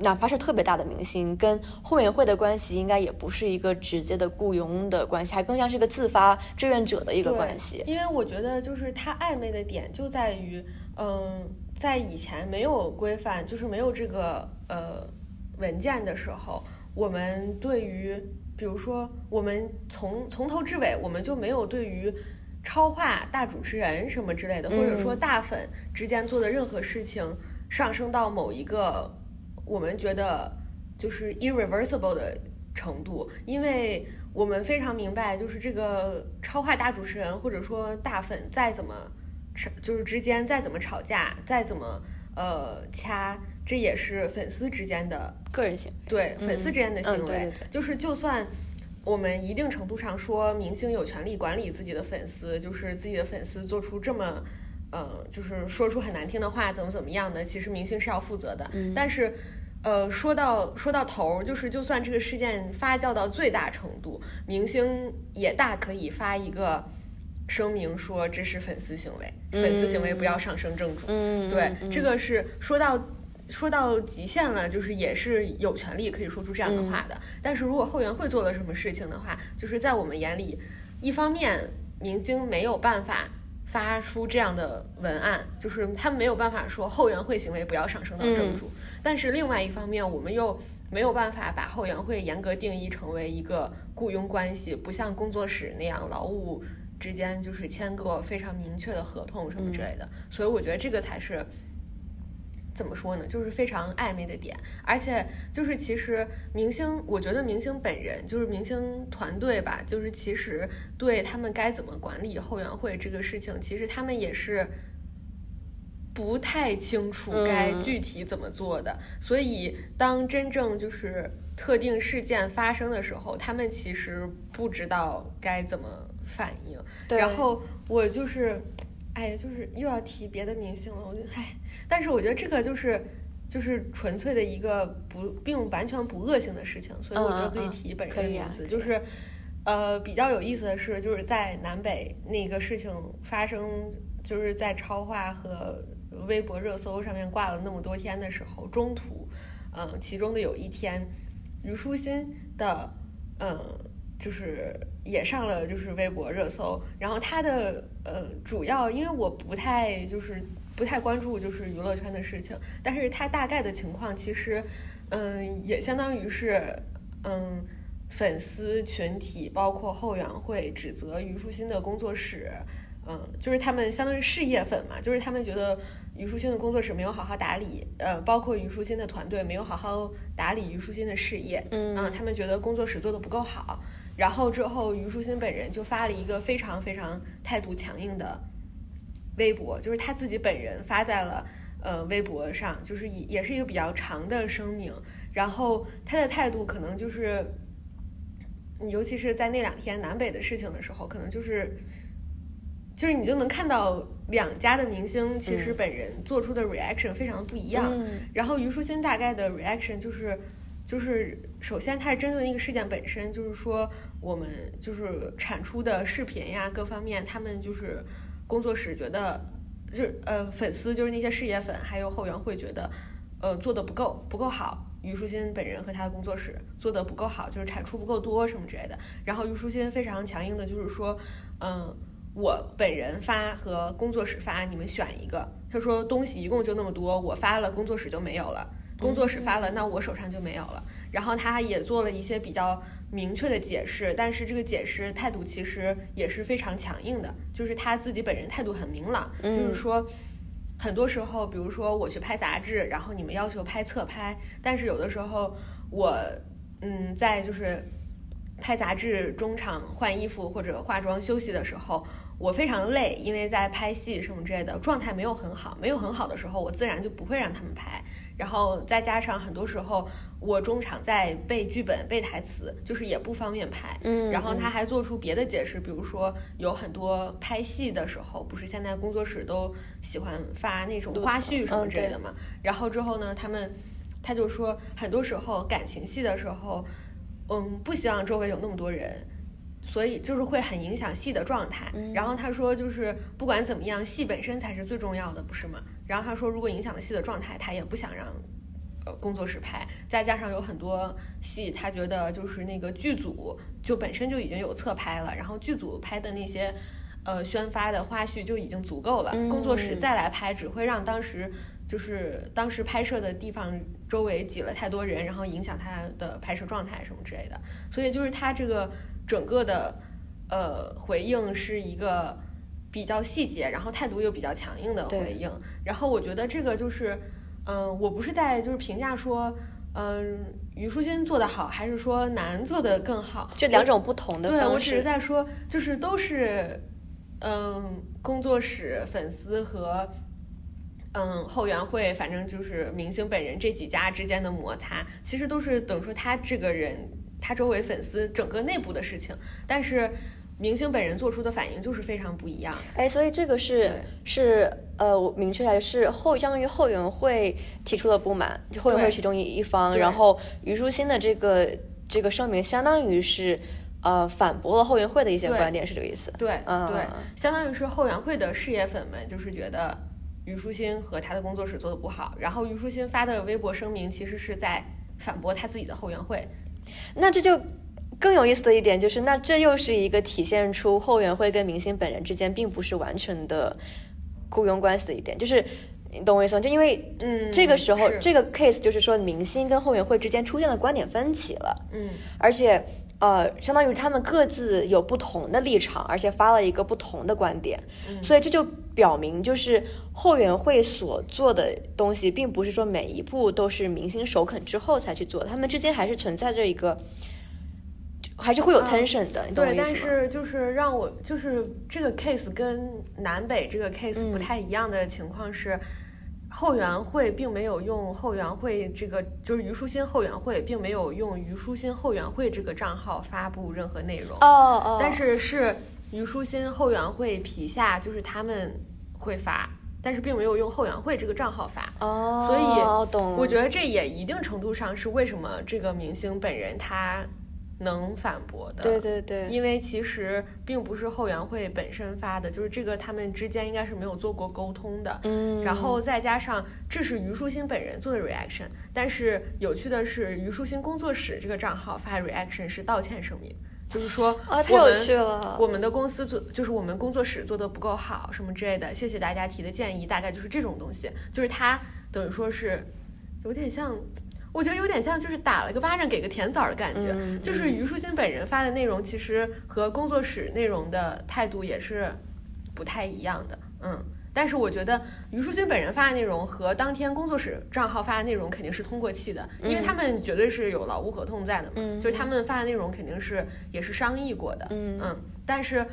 哪怕是特别大的明星跟后援会的关系，应该也不是一个直接的雇佣的关系，还更像是一个自发志愿者的一个关系。因为我觉得，就是他暧昧的点就在于，嗯。在以前没有规范，就是没有这个呃文件的时候，我们对于，比如说，我们从从头至尾，我们就没有对于超话大主持人什么之类的，或者说大粉之间做的任何事情上升到某一个我们觉得就是 irreversible 的程度，因为我们非常明白，就是这个超话大主持人或者说大粉再怎么。吵就是之间再怎么吵架，再怎么呃掐，这也是粉丝之间的个人行为对粉丝之间的行为。就是就算我们一定程度上说明星有权利管理自己的粉丝，就是自己的粉丝做出这么呃就是说出很难听的话，怎么怎么样的，其实明星是要负责的。但是呃说到说到头，就是就算这个事件发酵到最大程度，明星也大可以发一个。声明说这是粉丝行为，粉丝行为不要上升正主。嗯，对，这个是说到说到极限了，就是也是有权利可以说出这样的话的。但是如果后援会做了什么事情的话，就是在我们眼里，一方面明星没有办法发出这样的文案，就是他们没有办法说后援会行为不要上升到正主。但是另外一方面，我们又没有办法把后援会严格定义成为一个雇佣关系，不像工作室那样劳务。之间就是签个非常明确的合同什么之类的，所以我觉得这个才是怎么说呢，就是非常暧昧的点。而且就是其实明星，我觉得明星本人就是明星团队吧，就是其实对他们该怎么管理后援会这个事情，其实他们也是不太清楚该具体怎么做的。所以当真正就是特定事件发生的时候，他们其实不知道该怎么。反应，然后我就是，哎呀，就是又要提别的明星了，我就唉，但是我觉得这个就是就是纯粹的一个不并完全不恶性的事情，所以我觉得可以提本人的名字，就是呃比较有意思的是，就是在南北那个事情发生，就是在超话和微博热搜上面挂了那么多天的时候，中途，嗯，其中的有一天，虞书欣的，嗯，就是。也上了就是微博热搜，然后他的呃主要因为我不太就是不太关注就是娱乐圈的事情，但是他大概的情况其实嗯也相当于是嗯粉丝群体包括后援会指责虞书欣的工作室，嗯就是他们相当于事业粉嘛，就是他们觉得虞书欣的工作室没有好好打理，呃包括虞书欣的团队没有好好打理虞书欣的事业，嗯他们觉得工作室做的不够好。然后之后，虞书欣本人就发了一个非常非常态度强硬的微博，就是他自己本人发在了呃微博上，就是也也是一个比较长的声明。然后他的态度可能就是，尤其是在那两天南北的事情的时候，可能就是就是你就能看到两家的明星其实本人做出的 reaction 非常的不一样。然后虞书欣大概的 reaction 就是。就是，首先，它是针对那个事件本身，就是说，我们就是产出的视频呀，各方面，他们就是工作室觉得，就呃，粉丝就是那些事业粉，还有后援会觉得，呃，做的不够，不够好。虞书欣本人和他的工作室做的不够好，就是产出不够多什么之类的。然后虞书欣非常强硬的，就是说，嗯，我本人发和工作室发，你们选一个。他说东西一共就那么多，我发了，工作室就没有了。工作室发了，那我手上就没有了。然后他也做了一些比较明确的解释，但是这个解释态度其实也是非常强硬的，就是他自己本人态度很明朗，就是说，很多时候，比如说我去拍杂志，然后你们要求拍侧拍，但是有的时候我，嗯，在就是拍杂志中场换衣服或者化妆休息的时候，我非常累，因为在拍戏什么之类的，状态没有很好，没有很好的时候，我自然就不会让他们拍。然后再加上很多时候我中场在背剧本、背台词，就是也不方便拍。嗯，然后他还做出别的解释，比如说有很多拍戏的时候，不是现在工作室都喜欢发那种花絮什么之类的嘛。然后之后呢，他们他就说很多时候感情戏的时候，嗯，不希望周围有那么多人。所以就是会很影响戏的状态。然后他说，就是不管怎么样，戏本身才是最重要的，不是吗？然后他说，如果影响了戏的状态，他也不想让呃工作室拍。再加上有很多戏，他觉得就是那个剧组就本身就已经有侧拍了，然后剧组拍的那些呃宣发的花絮就已经足够了。工作室再来拍，只会让当时就是当时拍摄的地方周围挤了太多人，然后影响他的拍摄状态什么之类的。所以就是他这个。整个的，呃，回应是一个比较细节，然后态度又比较强硬的回应。然后我觉得这个就是，嗯，我不是在就是评价说，嗯，虞书欣做的好，还是说南做的更好，就两种不同的方式。对我只是在说，就是都是，嗯，工作室、粉丝和，嗯，后援会，反正就是明星本人这几家之间的摩擦，其实都是等于说他这个人。他周围粉丝整个内部的事情，但是明星本人做出的反应就是非常不一样。哎，所以这个是是呃，我明确下来是后相当于后援会提出了不满，后援会其中一一方，然后虞书欣的这个这个声明相当于是呃反驳了后援会的一些观点，是这个意思？对，对，相当于是后援会的事业粉们就是觉得虞书欣和他的工作室做的不好，然后虞书欣发的微博声明其实是在反驳他自己的后援会。那这就更有意思的一点就是，那这又是一个体现出后援会跟明星本人之间并不是完全的雇佣关系的一点，就是你懂我意思吗？就因为嗯，这个时候这个 case 就是说明星跟后援会之间出现了观点分歧了，嗯，而且。呃，相当于他们各自有不同的立场，而且发了一个不同的观点，所以这就表明，就是后援会所做的东西，并不是说每一步都是明星首肯之后才去做，他们之间还是存在着一个，还是会有 tension 的，你懂我意思吗？对，但是就是让我就是这个 case 跟南北这个 case 不太一样的情况是。后援会并没有用后援会这个，就是虞书欣后援会并没有用虞书欣后援会这个账号发布任何内容。哦哦。但是是虞书欣后援会皮下，就是他们会发，但是并没有用后援会这个账号发。哦。所以，懂。我觉得这也一定程度上是为什么这个明星本人他。能反驳的，对对对，因为其实并不是后援会本身发的，就是这个他们之间应该是没有做过沟通的，嗯，然后再加上这是虞书欣本人做的 reaction，但是有趣的是虞书欣工作室这个账号发 reaction 是道歉声明，就是说啊太有趣了，我们的公司做就是我们工作室做的不够好什么之类的，谢谢大家提的建议，大概就是这种东西，就是他等于说是有点像。我觉得有点像，就是打了个巴掌给个甜枣的感觉。就是虞书欣本人发的内容，其实和工作室内容的态度也是不太一样的。嗯，但是我觉得虞书欣本人发的内容和当天工作室账号发的内容肯定是通过气的，因为他们绝对是有劳务合同在的嘛。嗯，就是他们发的内容肯定是也是商议过的。嗯嗯，但是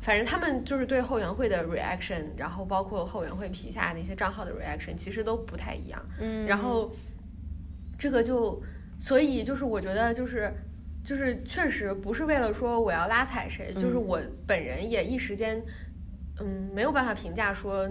反正他们就是对后援会的 reaction，然后包括后援会旗下那些账号的 reaction，其实都不太一样。嗯，然后。这个就，所以就是我觉得就是，就是确实不是为了说我要拉踩谁，就是我本人也一时间，嗯，没有办法评价说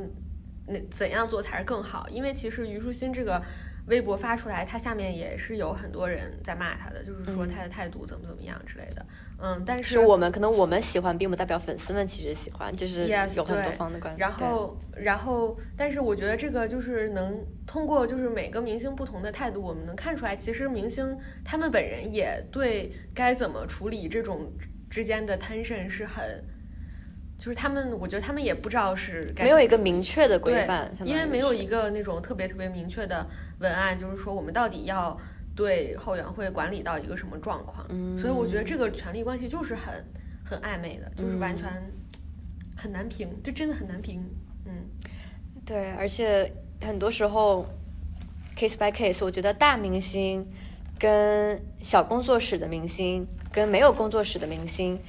那怎样做才是更好，因为其实虞书欣这个。微博发出来，他下面也是有很多人在骂他的，就是说他的态度怎么怎么样之类的。嗯，但是我们可能我们喜欢，并不代表粉丝们其实喜欢，就是有很多方的观点。然后，然后，但是我觉得这个就是能通过就是每个明星不同的态度，我们能看出来，其实明星他们本人也对该怎么处理这种之间的 tension 是很。就是他们，我觉得他们也不知道是没有一个明确的规范，因为没有一个那种特别特别明确的文案，就是说我们到底要对后援会管理到一个什么状况。嗯，所以我觉得这个权力关系就是很很暧昧的，就是完全很难评，就真的很难评。嗯，对，而且很多时候 case by case，我觉得大明星跟小工作室的明星跟没有工作室的明星，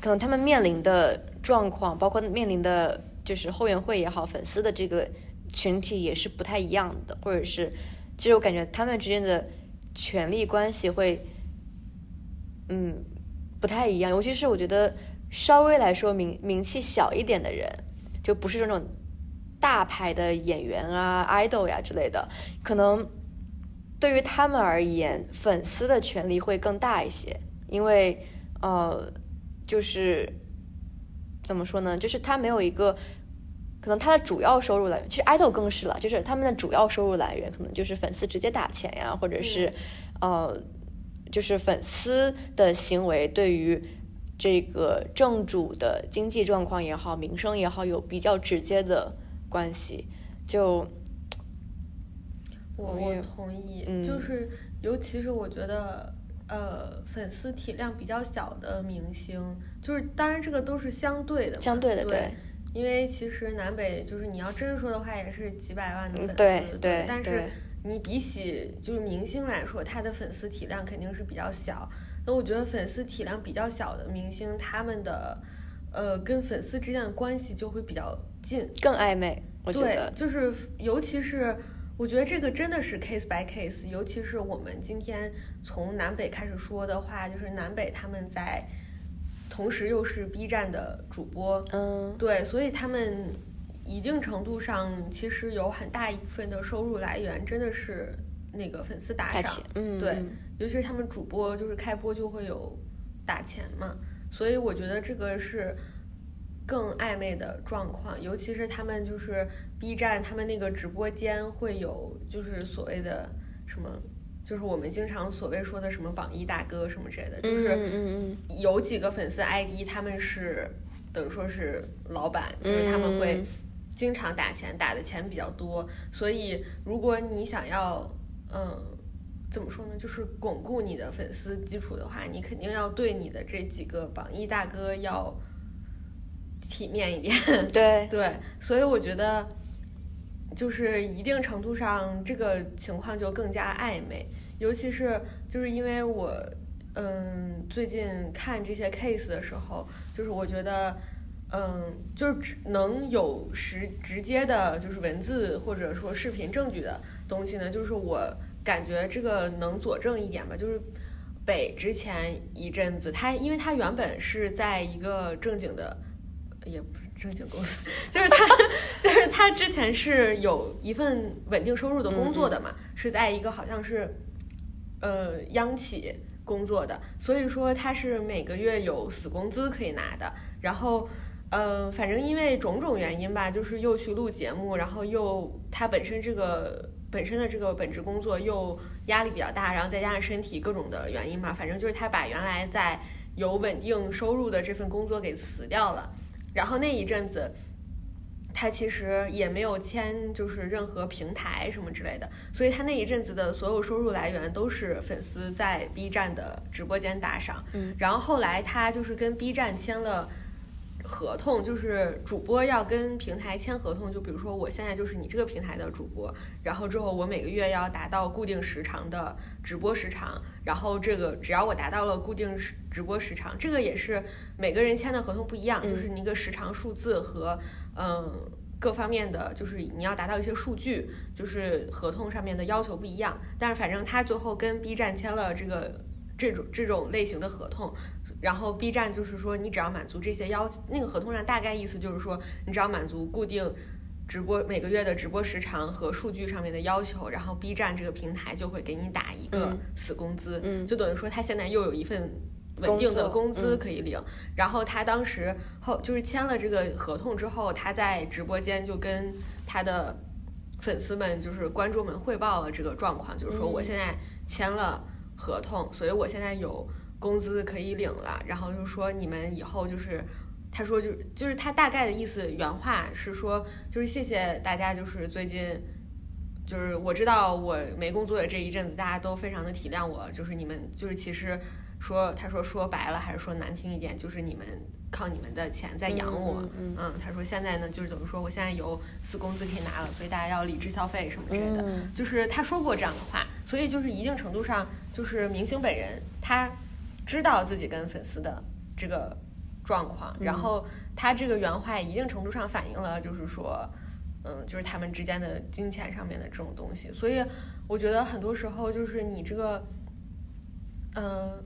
可能他们面临的。状况包括面临的就是后援会也好，粉丝的这个群体也是不太一样的，或者是，其实我感觉他们之间的权力关系会，嗯，不太一样。尤其是我觉得稍微来说名名气小一点的人，就不是这种大牌的演员啊、idol 呀之类的，可能对于他们而言，粉丝的权利会更大一些，因为呃，就是怎么说呢？就是他没有一个，可能他的主要收入来源，其实 idol 更是了，就是他们的主要收入来源可能就是粉丝直接打钱呀，或者是呃，就是粉丝的行为对于这个正主的经济状况也好，名声也好，有比较直接的关系，就。我我同意，就是尤其是我觉得，呃，粉丝体量比较小的明星，就是当然这个都是相对的，相对的对，因为其实南北就是你要真说的话，也是几百万的粉丝，对对，但是你比起就是明星来说，他的粉丝体量肯定是比较小。那我觉得粉丝体量比较小的明星，他们的呃跟粉丝之间的关系就会比较近，更暧昧。我觉得就是尤其是。我觉得这个真的是 case by case，尤其是我们今天从南北开始说的话，就是南北他们在同时又是 B 站的主播，嗯，对，所以他们一定程度上其实有很大一部分的收入来源真的是那个粉丝打赏，嗯，对，尤其是他们主播就是开播就会有打钱嘛，所以我觉得这个是。更暧昧的状况，尤其是他们就是 B 站，他们那个直播间会有就是所谓的什么，就是我们经常所谓说的什么榜一大哥什么之类的，就是有几个粉丝 ID，他们是等于说是老板，就是他们会经常打钱，打的钱比较多，所以如果你想要嗯怎么说呢，就是巩固你的粉丝基础的话，你肯定要对你的这几个榜一大哥要。体面一点，(laughs) 对。对，所以我觉得，就是一定程度上，这个情况就更加暧昧。尤其是就是因为我，嗯，最近看这些 case 的时候，就是我觉得，嗯，就是能有实直接的，就是文字或者说视频证据的东西呢，就是我感觉这个能佐证一点吧，就是北之前一阵子，他因为他原本是在一个正经的。也不正经公司，(laughs) 就是他，(laughs) 就是他之前是有一份稳定收入的工作的嘛，是在一个好像是，呃，央企工作的，所以说他是每个月有死工资可以拿的。然后，呃，反正因为种种原因吧，就是又去录节目，然后又他本身这个本身的这个本职工作又压力比较大，然后再加上身体各种的原因吧，反正就是他把原来在有稳定收入的这份工作给辞掉了。然后那一阵子，他其实也没有签，就是任何平台什么之类的，所以他那一阵子的所有收入来源都是粉丝在 B 站的直播间打赏。嗯，然后后来他就是跟 B 站签了。合同就是主播要跟平台签合同，就比如说我现在就是你这个平台的主播，然后之后我每个月要达到固定时长的直播时长，然后这个只要我达到了固定时直播时长，这个也是每个人签的合同不一样，就是你一个时长数字和嗯各方面的，就是你要达到一些数据，就是合同上面的要求不一样，但是反正他最后跟 B 站签了这个这种这种类型的合同。然后 B 站就是说，你只要满足这些要求，那个合同上大概意思就是说，你只要满足固定直播每个月的直播时长和数据上面的要求，然后 B 站这个平台就会给你打一个死工资，就等于说他现在又有一份稳定的工资可以领。然后他当时后就是签了这个合同之后，他在直播间就跟他的粉丝们就是观众们汇报了这个状况，就是说我现在签了合同，所以我现在有。工资可以领了，然后就说你们以后就是，他说就是就是他大概的意思，原话是说就是谢谢大家，就是最近就是我知道我没工作的这一阵子，大家都非常的体谅我，就是你们就是其实说他说说白了还是说难听一点，就是你们靠你们的钱在养我，嗯，他说现在呢就是怎么说，我现在有死工资可以拿了，所以大家要理智消费什么之类的，就是他说过这样的话，所以就是一定程度上就是明星本人他。知道自己跟粉丝的这个状况，然后他这个原话一定程度上反映了，就是说，嗯，就是他们之间的金钱上面的这种东西。所以我觉得很多时候就是你这个，嗯，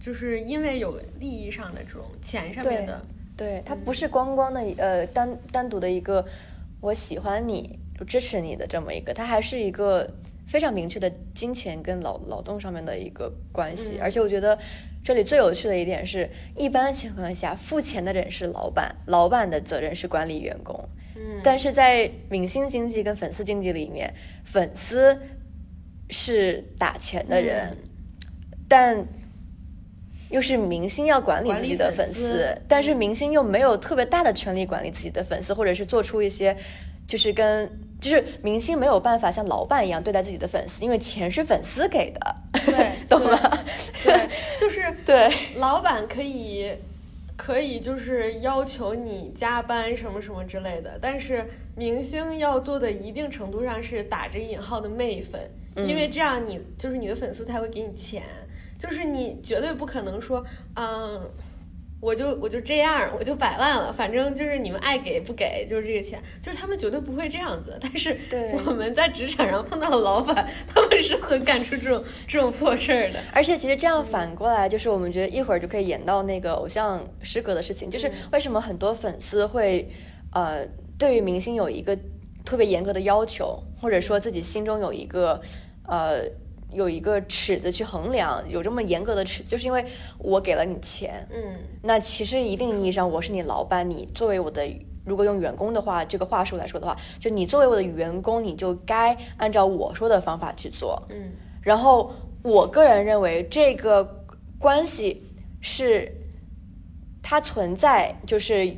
就是因为有利益上的这种钱上面的，对，它不是光光的呃单单独的一个我喜欢你就支持你的这么一个，它还是一个非常明确的金钱跟劳劳动上面的一个关系。嗯而且我觉得这里最有趣的一点是，一般情况下付钱的人是老板，老板的责任是管理员工。嗯，但是在明星经济跟粉丝经济里面，粉丝是打钱的人，嗯但又是明星要管理自己的粉丝但是明星又没有特别大的权利管理自己的粉丝，或者是做出一些就是跟就是明星没有办法像老板一样对待自己的粉丝，因为钱是粉丝给的，对，(laughs) 懂吗？对，就是 (laughs) 对，老板可以可以就是要求你加班什么什么之类的，但是明星要做的一定程度上是打着引号的媚粉，因为这样你就是你的粉丝才会给你钱，就是你绝对不可能说，嗯。我就我就这样，我就摆烂了，反正就是你们爱给不给，就是这个钱，就是他们绝对不会这样子。但是对我们在职场上碰到的老板，他们是很干出这种这种破事儿的。而且其实这样反过来，就是我们觉得一会儿就可以演到那个偶像失格的事情，就是为什么很多粉丝会呃对于明星有一个特别严格的要求，或者说自己心中有一个呃有一个尺子去衡量，有这么严格的尺子，就是因为我给了你钱，嗯那其实一定意义上我是你老板，你作为我的。如果用员工的话，这个话术来说的话，就你作为我的员工，你就该按照我说的方法去做。嗯然后我个人认为这个关系是它存在，就是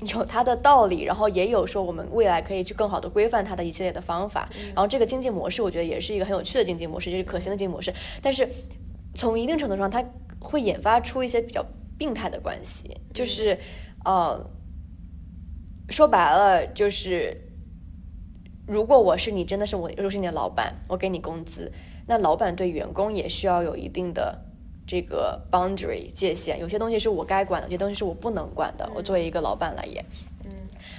(laughs) 有它的道理，然后也有说我们未来可以去更好的规范它的一系列的方法。然后这个经济模式，我觉得也是一个很有趣的经济模式，就是可行的经济模式。但是从一定程度上，它会引发出一些比较病态的关系，就是呃，说白了就是。如果我是你，真的是我，如果是你的老板，我给你工资，那老板对员工也需要有一定的这个 boundary 界限，有些东西是我该管的，有些东西是我不能管的。我作为一个老板来言，嗯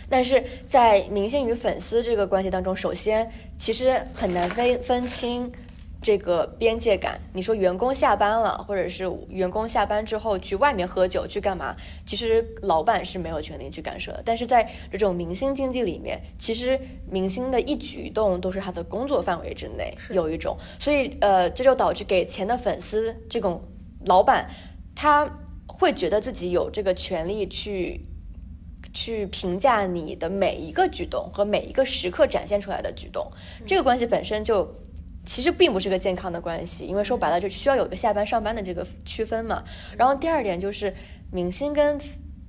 但是在明星与粉丝这个关系当中，首先其实很难分分清这个边界感。你说员工下班了，或者是员工下班之后去外面喝酒去干嘛？其实老板是没有权利去干涉的。但是在这种明星经济里面，其实明星的一举一动都是他的工作范围之内，有一种，所以呃，这就导致给钱的粉丝这种老板，他会觉得自己有这个权利去。去评价你的每一个举动和每一个时刻展现出来的举动，这个关系本身就其实并不是个健康的关系，因为说白了就需要有一个下班上班的这个区分嘛。然后第二点就是明星跟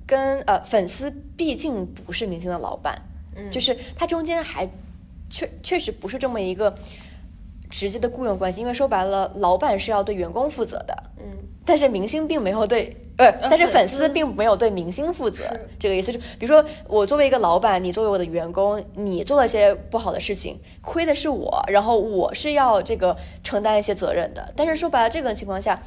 跟呃粉丝毕竟不是明星的老板，嗯就是他中间还确确实不是这么一个直接的雇佣关系，因为说白了，老板是要对员工负责的，嗯但是明星并没有对，呃，但是粉丝并没有对明星负责，这个意思是，比如说我作为一个老板，你作为我的员工，你做了一些不好的事情，亏的是我，然后我是要这个承担一些责任的。但是说白了，这个情况下，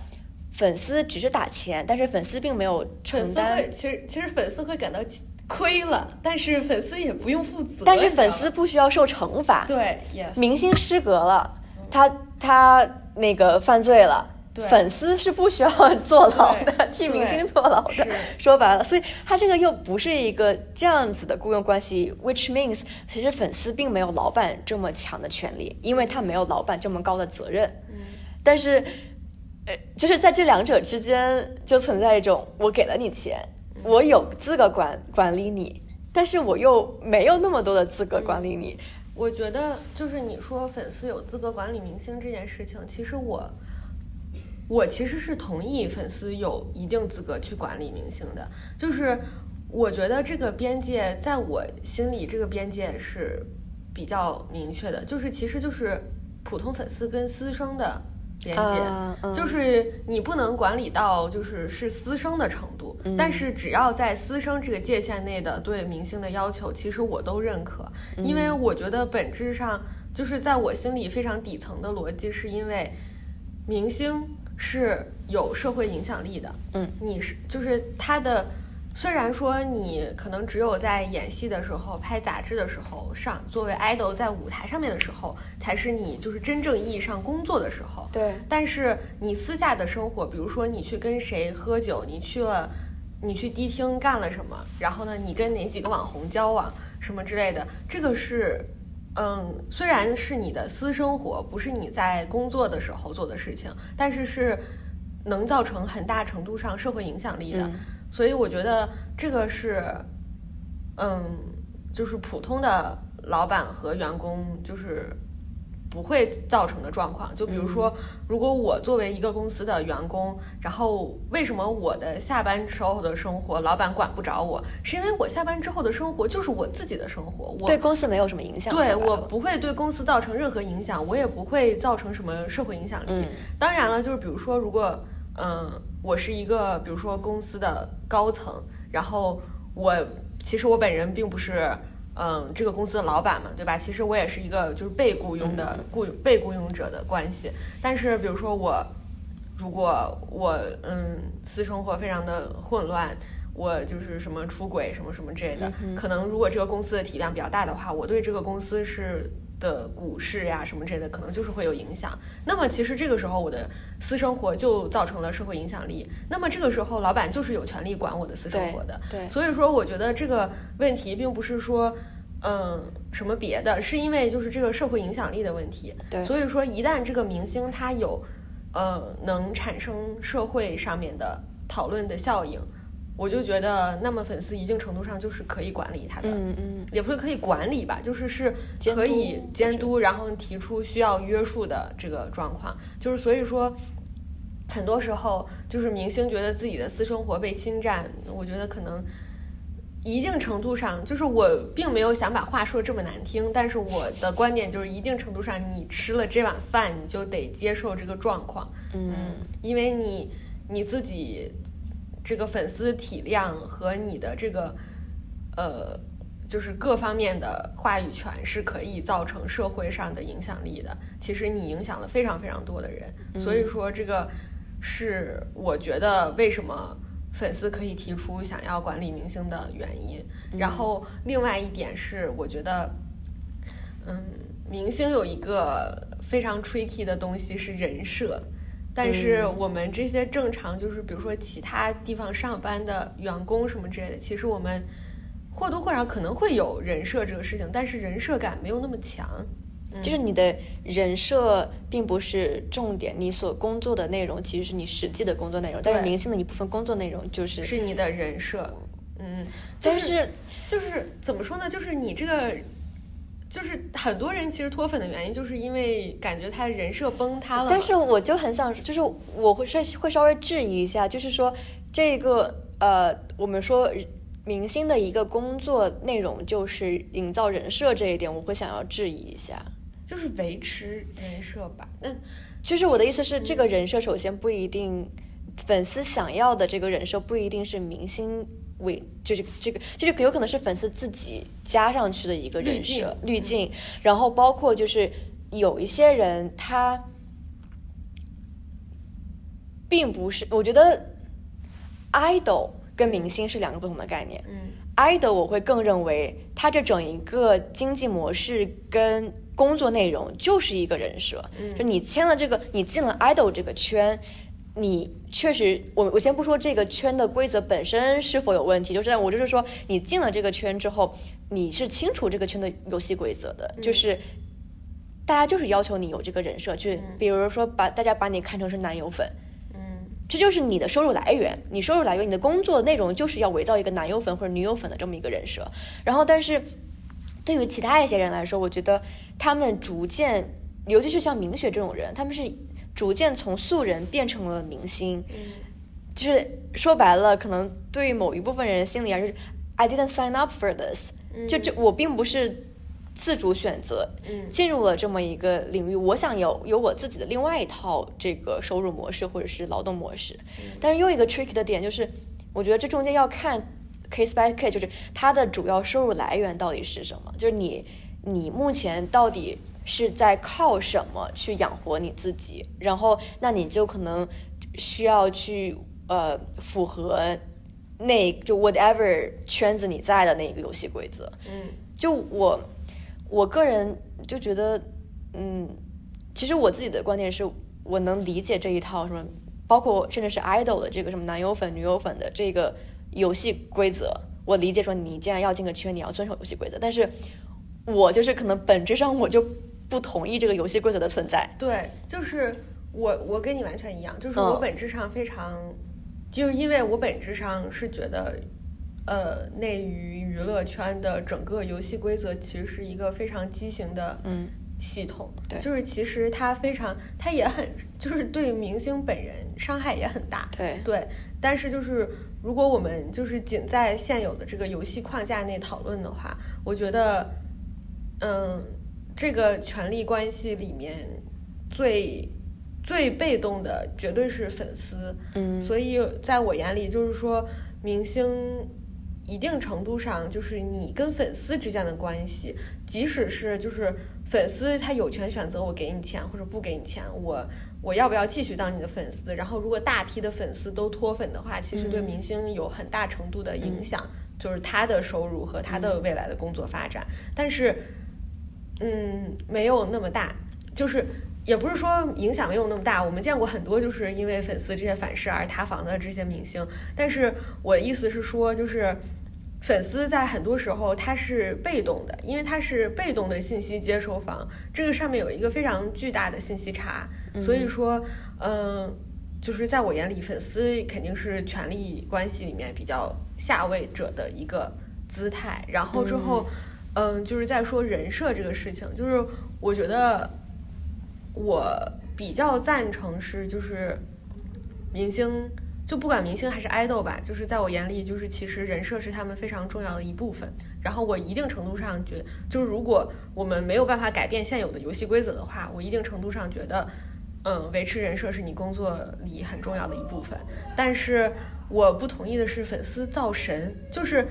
粉丝只是打钱，但是粉丝并没有承担，其实其实粉丝会感到亏了，但是粉丝也不用负责。但是粉丝不需要受惩罚。对，yes，明星失格了，他他那个犯罪了。对粉丝是不需要坐牢的，替明星坐牢的。说白了，所以他这个又不是一个这样子的雇佣关系，which means 其实粉丝并没有老板这么强的权利，因为他没有老板这么高的责任。嗯但是，呃，就是在这两者之间就存在一种，我给了你钱，我有资格管管理你，但是我又没有那么多的资格管理你。我觉得就是你说粉丝有资格管理明星这件事情，其实我我其实是同意粉丝有一定资格去管理明星的，就是我觉得这个边界在我心里，这个边界是比较明确的，就是其实就是普通粉丝跟私生的边界，啊嗯。就是你不能管理到就是是私生的程度，嗯。但是只要在私生这个界限内的对明星的要求，其实我都认可，嗯。因为我觉得本质上就是在我心里非常底层的逻辑，是因为明星是有社会影响力的，嗯，你是就是他的。虽然说你可能只有在演戏的时候、拍杂志的时候上，作为 idol 在舞台上面的时候，才是你就是真正意义上工作的时候。对，但是你私下的生活，比如说你去跟谁喝酒，你去了，你去迪厅干了什么，然后呢，你跟哪几个网红交往什么之类的，这个是嗯，虽然是你的私生活，不是你在工作的时候做的事情，但是是能造成很大程度上社会影响力的。所以我觉得这个是，嗯，就是普通的老板和员工就是。不会造成的状况，就比如说，如果我作为一个公司的员工，然后为什么我的下班时候的生活老板管不着我？是因为我下班之后的生活就是我自己的生活，我对公司没有什么影响。对我不会对公司造成任何影响，我也不会造成什么社会影响力。当然了，就是比如说，如果嗯，我是一个比如说公司的高层，然后我其实我本人并不是。嗯，这个公司的老板嘛，对吧？其实我也是一个就是被雇佣的雇被雇佣者的关系。但是，比如说我，如果我嗯私生活非常的混乱，我就是什么出轨什么什么之类的，可能如果这个公司的体量比较大的话，我对这个公司是。的股市呀什么之类的，可能就是会有影响。那么其实这个时候我的私生活就造成了社会影响力。那么这个时候老板就是有权利管我的私生活的。对。所以说，我觉得这个问题并不是说，嗯，什么别的，是因为就是这个社会影响力的问题。对。所以说，一旦这个明星他有，呃，能产生社会上面的讨论的效应。我就觉得，那么粉丝一定程度上就是可以管理他的，嗯嗯，也不是可以管理吧，就是是可以监督，然后提出需要约束的这个状况。就是所以说，很多时候就是明星觉得自己的私生活被侵占，我觉得可能一定程度上，就是我并没有想把话说这么难听，但是我的观点就是，一定程度上，你吃了这碗饭，你就得接受这个状况，嗯，因为你你自己。这个粉丝体量和你的这个，呃，就是各方面的话语权是可以造成社会上的影响力的。其实你影响了非常非常多的人，所以说这个是我觉得为什么粉丝可以提出想要管理明星的原因。然后另外一点是，我觉得，嗯，明星有一个非常 tricky 的东西是人设。但是我们这些正常，就是比如说其他地方上班的员工什么之类的，其实我们或多或少可能会有人设这个事情，但是人设感没有那么强。就是你的人设并不是重点，你所工作的内容其实是你实际的工作内容，但是明星的一部分工作内容就是是你的人设。嗯，但是就是怎么说呢？就是你这个。就是很多人其实脱粉的原因，就是因为感觉他人设崩塌了。但是我就很想，就是我会稍会稍微质疑一下，就是说这个呃，我们说明星的一个工作内容就是营造人设这一点，我会想要质疑一下，就是维持人设吧。那其实我的意思是，这个人设首先不一定粉丝想要的这个人设不一定是明星。为就是这个，就是有可能是粉丝自己加上去的一个人设滤镜，然后包括就是有一些人他并不是，我觉得 idol 跟明星是两个不同的概念。嗯，idol 我会更认为他这整一个经济模式跟工作内容就是一个人设，就你签了这个，你进了 idol 这个圈。你确实，我我先不说这个圈的规则本身是否有问题，就是我就是说，你进了这个圈之后，你是清楚这个圈的游戏规则的，就是大家就是要求你有这个人设，去比如说把大家把你看成是男友粉，嗯，这就是你的收入来源，你收入来源，你的工作内容就是要伪造一个男友粉或者女友粉的这么一个人设。然后，但是对于其他一些人来说，我觉得他们逐渐，尤其是像明雪这种人，他们是。逐渐从素人变成了明星，就是说白了，可能对于某一部分人心里啊，就是 I didn't sign up for this，就这我并不是自主选择进入了这么一个领域，我想有有我自己的另外一套这个收入模式或者是劳动模式。但是又一个 tricky 的点就是，我觉得这中间要看 case by case，就是它的主要收入来源到底是什么，就是你你目前到底。是在靠什么去养活你自己？然后，那你就可能需要去呃符合那就 whatever 圈子你在的那个游戏规则。嗯，就我我个人就觉得，嗯，其实我自己的观点是我能理解这一套什么，包括甚至是 idol 的这个什么男友粉、女友粉的这个游戏规则，我理解说你既然要进个圈，你要遵守游戏规则，但是。我就是可能本质上我就不同意这个游戏规则的存在。对，就是我我跟你完全一样，就是嗯。我本质上非常，就是因为我本质上是觉得，呃，内娱娱乐圈的整个游戏规则其实是一个非常畸形的嗯。系统，对。就是其实它非常，它也很，就是对明星本人伤害也很大，对。对，但是就是如果我们就是仅在现有的这个游戏框架内讨论的话，我觉得，嗯，这个权力关系里面最最被动的绝对是粉丝，嗯所以在我眼里，就是说明星。一定程度上，就是你跟粉丝之间的关系，即使是就是粉丝他有权选择我给你钱或者不给你钱，我我要不要继续当你的粉丝？然后如果大批的粉丝都脱粉的话，其实对嗯明星有很大程度的影响，就是他的收入和他的未来的工作发展。但是，嗯，没有那么大，就是。也不是说影响没有那么大，我们见过很多就是因为粉丝这些反噬而塌房的这些明星，但是我的意思是说，就是粉丝在很多时候他是被动的，因为他是被动的信息接收方，这个上面有一个非常巨大的信息差，所以说，嗯、就是在我眼里，粉丝肯定是权力关系里面比较下位者的一个姿态。然后之后，嗯、就是在说人设这个事情，就是我觉得我比较赞成是就是明星。就不管明星还是爱豆吧，就是在我眼里，就是其实人设是他们非常重要的一部分。然后我一定程度上觉就是如果我们没有办法改变现有的游戏规则的话，我一定程度上觉得，嗯，维持人设是你工作里很重要的一部分。但是我不同意的是，粉丝造神，就是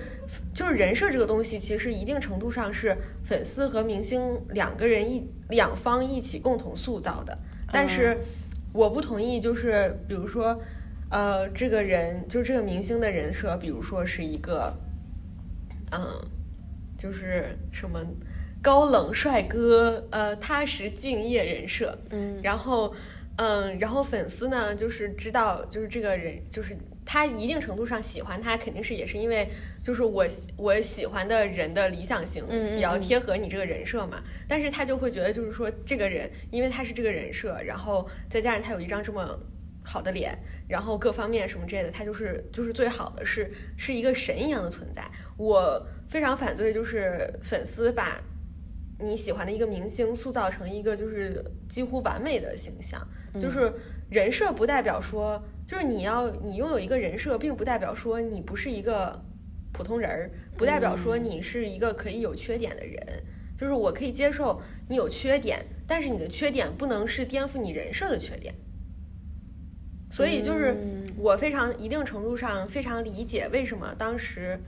就是人设这个东西，其实一定程度上是粉丝和明星两个人一两方一起共同塑造的。但是我不同意，就是比如说。呃，这个人就是这个明星的人设，比如说是一个，嗯，就是什么高冷帅哥，呃，踏实敬业人设，嗯然后，嗯，然后粉丝呢，就是知道，就是这个人，就是他一定程度上喜欢他，肯定是也是因为，就是我我喜欢的人的理想型比较贴合你这个人设嘛，但是他就会觉得，就是说这个人，因为他是这个人设，然后再加上他有一张这么。好的脸，然后各方面什么之类的，他就是就是最好的，是是一个神一样的存在。我非常反对，就是粉丝把你喜欢的一个明星塑造成一个就是几乎完美的形象，就是人设不代表说，就是你要你拥有一个人设，并不代表说你不是一个普通人儿，不代表说你是一个可以有缺点的人。就是我可以接受你有缺点，但是你的缺点不能是颠覆你人设的缺点。所以就是嗯我非常一定程度上非常理解为什么当时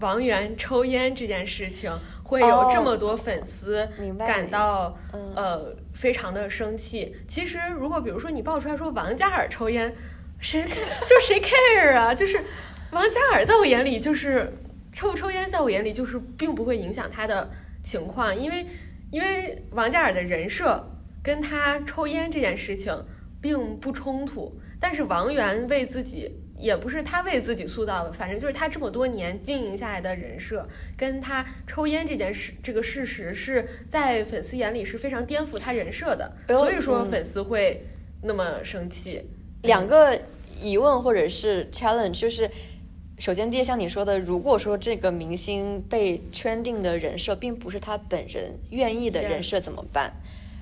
王源抽烟这件事情会有这么多粉丝感到呃非常的生气。其实如果比如说你爆出来说王嘉尔抽烟，谁 (laughs) 就谁 care 啊？就是王嘉尔在我眼里就是抽不抽烟，在我眼里就是并不会影响他的情况，因为因为王嘉尔的人设跟他抽烟这件事情并不冲突，但是王源为自己也不是他为自己塑造的，反正就是他这么多年经营下来的人设，跟他抽烟这件事这个事实是在粉丝眼里是非常颠覆他人设的，哎所以说嗯粉丝会那么生气。两个疑问或者是 challenge，就是首先第一，像你说的，如果说这个明星被圈定的人设并不是他本人愿意的人设怎么办？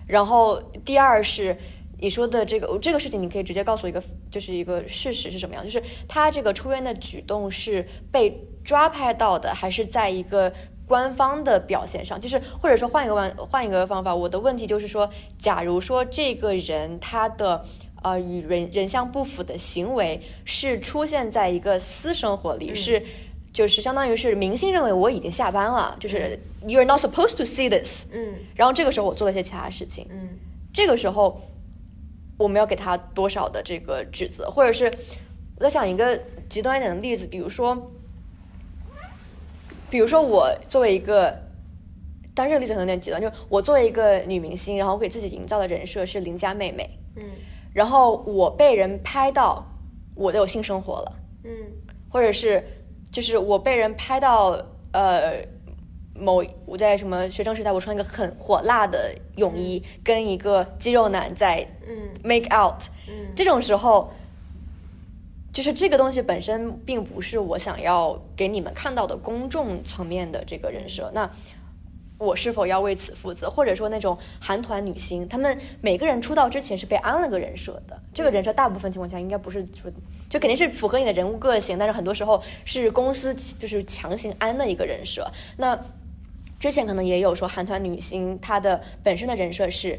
然后第二是你说的这个这个事情，你可以直接告诉我一个，就是一个事实是什么样？就是他这个抽烟的举动是被抓拍到的，还是在一个官方的表现上？就是或者说换一个问换一个方法，我的问题就是说，假如说这个人他的呃与人人相不符的行为是出现在一个私生活里，是就是相当于是明星认为我已经下班了，就是 you're not supposed to see this，嗯。然后这个时候我做了一些其他事情，嗯。这个时候我们要给他多少的这个指责，或者是我在想一个极端一点的例子，比如说，比如说我作为一个，当然这个例子可能有点极端，就是我作为一个女明星，然后我给自己营造的人设是邻家妹妹，嗯。然后我被人拍到我都有性生活了，嗯。或者是就是我被人拍到呃某我在什么学生时代，我穿一个很火辣的泳衣，跟一个肌肉男在嗯 make out，嗯这种时候，就是这个东西本身并不是我想要给你们看到的公众层面的这个人设。那我是否要为此负责？或者说那种韩团女星，她们每个人出道之前是被安了个人设的，这个人设大部分情况下应该不是说，就肯定是符合你的人物个性，但是很多时候是公司就是强行安的一个人设。那之前可能也有说韩团女星她的本身的人设是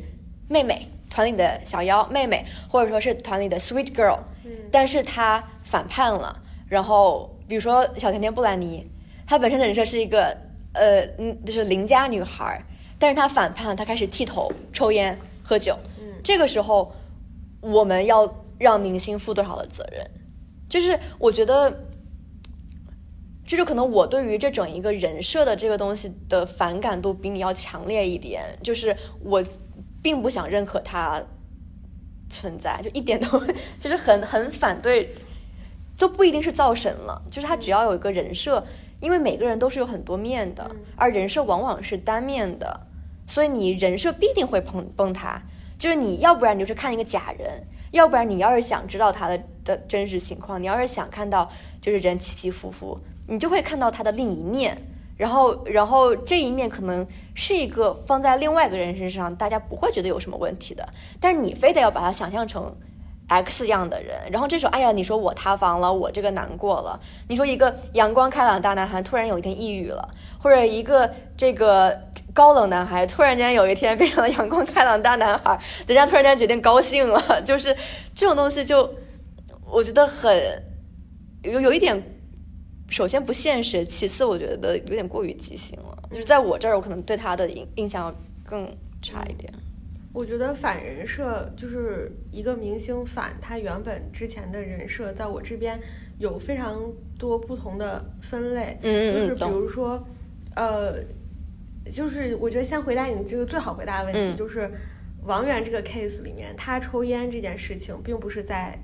妹妹，团里的小妖妹妹，或者说是团里的 sweet girl，嗯但是她反叛了。然后比如说小甜甜布兰妮，她本身的人设是一个呃嗯就是邻家女孩，但是她反叛了，她开始剃头、抽烟、喝酒。嗯这个时候我们要让明星负多少的责任？就是我觉得。就是可能我对于这整一个人设的这个东西的反感度比你要强烈一点，就是我并不想认可它存在，就一点都 (laughs) 就是很很反对，就不一定是造神了，就是他只要有一个人设，因为每个人都是有很多面的，而人设往往是单面的，所以你人设必定会崩崩塌。就是你要不然你就是看一个假人，要不然你要是想知道他的的真实情况，你要是想看到就是人起起伏伏，你就会看到他的另一面。然后，然后这一面可能是一个放在另外一个人身上，大家不会觉得有什么问题的，但是你非得要把他想象成 X 样的人，然后这时候，哎呀，你说我塌房了，我这个难过了。你说一个阳光开朗大男孩突然有一天抑郁了，或者一个这个高冷男孩突然间有一天变成了阳光开朗大男孩，人家突然间决定高兴了，就是这种东西就我觉得很有有一点，首先不现实，其次我觉得有点过于畸形了。就是在我这儿，我可能对他的印印象更差一点。我觉得反人设就是一个明星反他原本之前的人设，在我这边有非常多不同的分类，嗯嗯嗯就是比如说，呃，就是我觉得先回答你这个最好回答的问题，嗯就是王源这个 case 里面，他抽烟这件事情，并不是在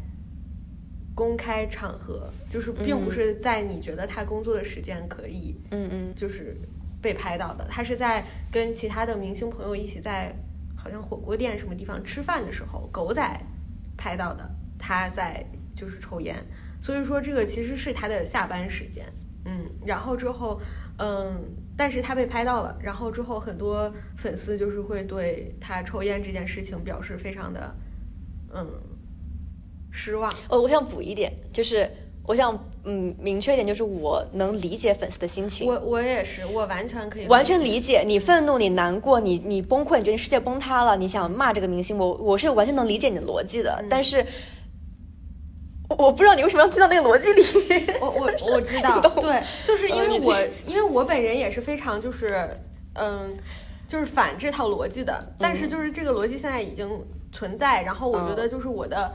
公开场合，就是并不嗯是在你觉得他工作的时间可以嗯嗯就是被拍到的。他是在跟其他的明星朋友一起在好像火锅店什么地方吃饭的时候，狗仔拍到的，他在就是抽烟。所以说这个其实是他的下班时间，嗯，然后之后，嗯，但是他被拍到了，然后之后很多粉丝就是会对他抽烟这件事情表示非常的，嗯，失望。哦，我想补一点，就是我想嗯明确一点，就是我能理解粉丝的心情，我我也是，我完全可以完全理解你愤怒、你难过、你你崩溃，你觉得世界崩塌了，你想骂这个明星，我我是完全能理解你的逻辑的，嗯但是。我我不知道你为什么要进到那个逻辑里。我我 (laughs) 我知道，对，(laughs) 就是因为我因为我本人也是非常就是嗯，就是反这套逻辑的，但嗯是就是这个逻辑现在已经存在，然后我觉得就是我的。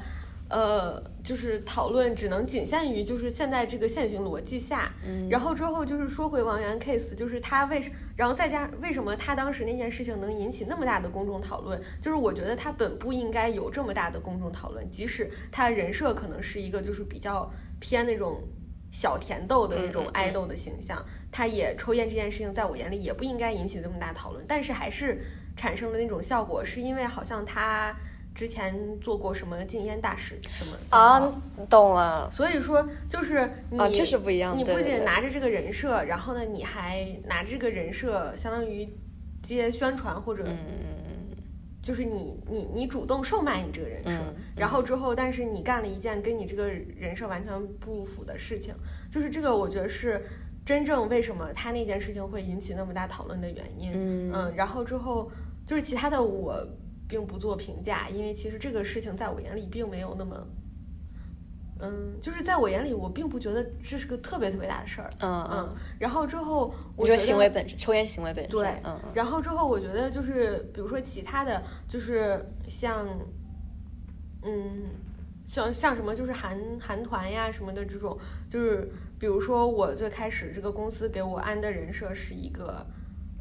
呃，就是讨论只能仅限于就是现在这个现行逻辑下，嗯。然后之后就是说回王源 case，就是他为什，然后再加为什么他当时那件事情能引起那么大的公众讨论，就是我觉得他本不应该有这么大的公众讨论，即使他人设可能是一个就是比较偏那种小甜豆的那种爱豆的形象，他也抽烟这件事情在我眼里也不应该引起这么大讨论，但是还是产生了那种效果，是因为好像他之前做过什么禁烟大使什么啊，懂了。所以说，就是你、啊这是不一样你不仅拿着这个人设，然后呢，你还拿着这个人设，相当于接宣传或者嗯就是你你你主动售卖你这个人设，嗯。然后之后，但是你干了一件跟你这个人设完全不符的事情，就是这个，我觉得是真正为什么他那件事情会引起那么大讨论的原因。嗯然后之后就是其他的我并不做评价，因为其实这个事情在我眼里并没有那么。嗯，就是在我眼里，我并不觉得这是个特别特别大的事儿。嗯嗯嗯，然后之后我觉得行为本身，抽烟是行为本身。对，嗯嗯然后之后我觉得就是，比如说其他的就是像，嗯，像像什么就是韩韩团呀什么的这种，就是比如说我最开始这个公司给我安的人设是一个。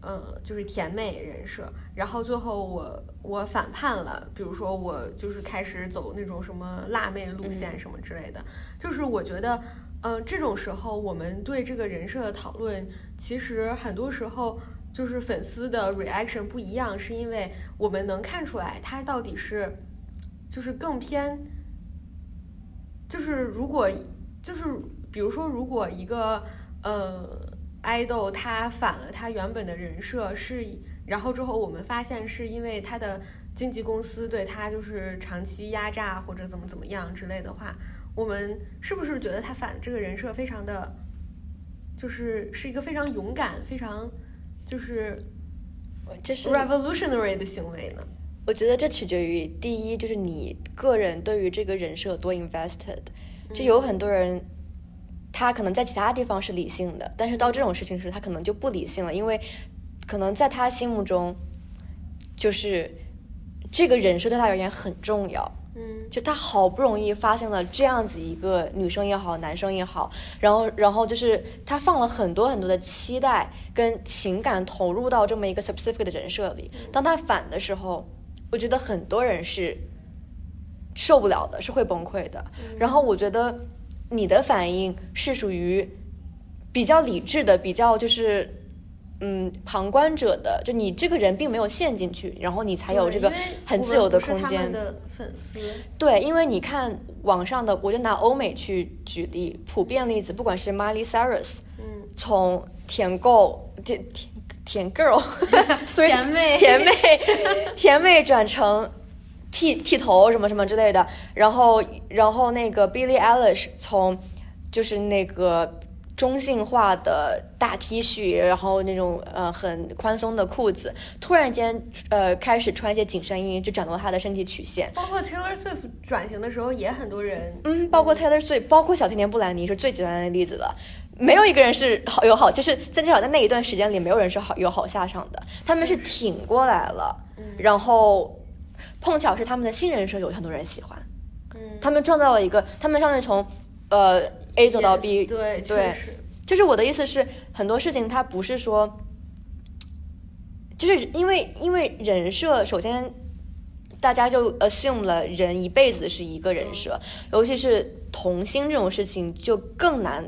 呃，就是甜美人设，然后最后我我反叛了，比如说我就是开始走那种什么辣妹路线什么之类的，就是我觉得，嗯，这种时候我们对这个人设的讨论，其实很多时候就是粉丝的 reaction 不一样，是因为我们能看出来他到底是就是更偏，就是如果就是比如说如果一个呃 idol 他反了他原本的人设是，然后之后我们发现是因为他的经纪公司对他就是长期压榨或者怎么怎么样之类的话。我们是不是觉得他反这个人设非常的，就是是一个非常勇敢、非常就是这是 revolutionary 的行为呢？我觉得这取决于第一，就是你个人对于这个人设多 invested。就有很多人，他可能在其他地方是理性的，但是到这种事情时，他可能就不理性了，因为可能在他心目中，就是这个人设对他而言很重要。嗯，就他好不容易发现了这样子一个女生也好，男生也好，然后，然后就是他放了很多很多的期待跟情感投入到这么一个 specific 的人设里。当他反的时候，我觉得很多人是受不了的，是会崩溃的。然后我觉得你的反应是属于比较理智的，比较就是。嗯，旁观者的，就你这个人并没有陷进去，然后你才有这个很自由的空间。的粉丝。对，因为你看网上的，我就拿欧美去举例，普遍例子，不管是 Miley Cyrus，嗯，从舔狗舔舔舔 girl，(laughs) 甜妹甜妹甜妹转成剃剃头什么什么之类的，然后然后那个 Billie Eilish 从就是那个。中性化的大 T 恤，然后那种呃很宽松的裤子，突然间呃开始穿一些紧身衣，就展露她的身体曲线。包括 Taylor Swift 转型的时候，也很多人，嗯，包括 Taylor Swift，包括小甜甜布兰妮是最极端的例子了。没有一个人是好有好，就是在至少在那一段时间里，没有人是好有好下场的。他们是挺过来了，然后碰巧是他们的新人设有很多人喜欢，嗯，他们创造了一个，他们上是从呃。A 走到 B，对对，就是我的意思是，很多事情它不是说，就是因为因为人设，首先大家就 assume 了人一辈子是一个人设，尤其是童星这种事情就更难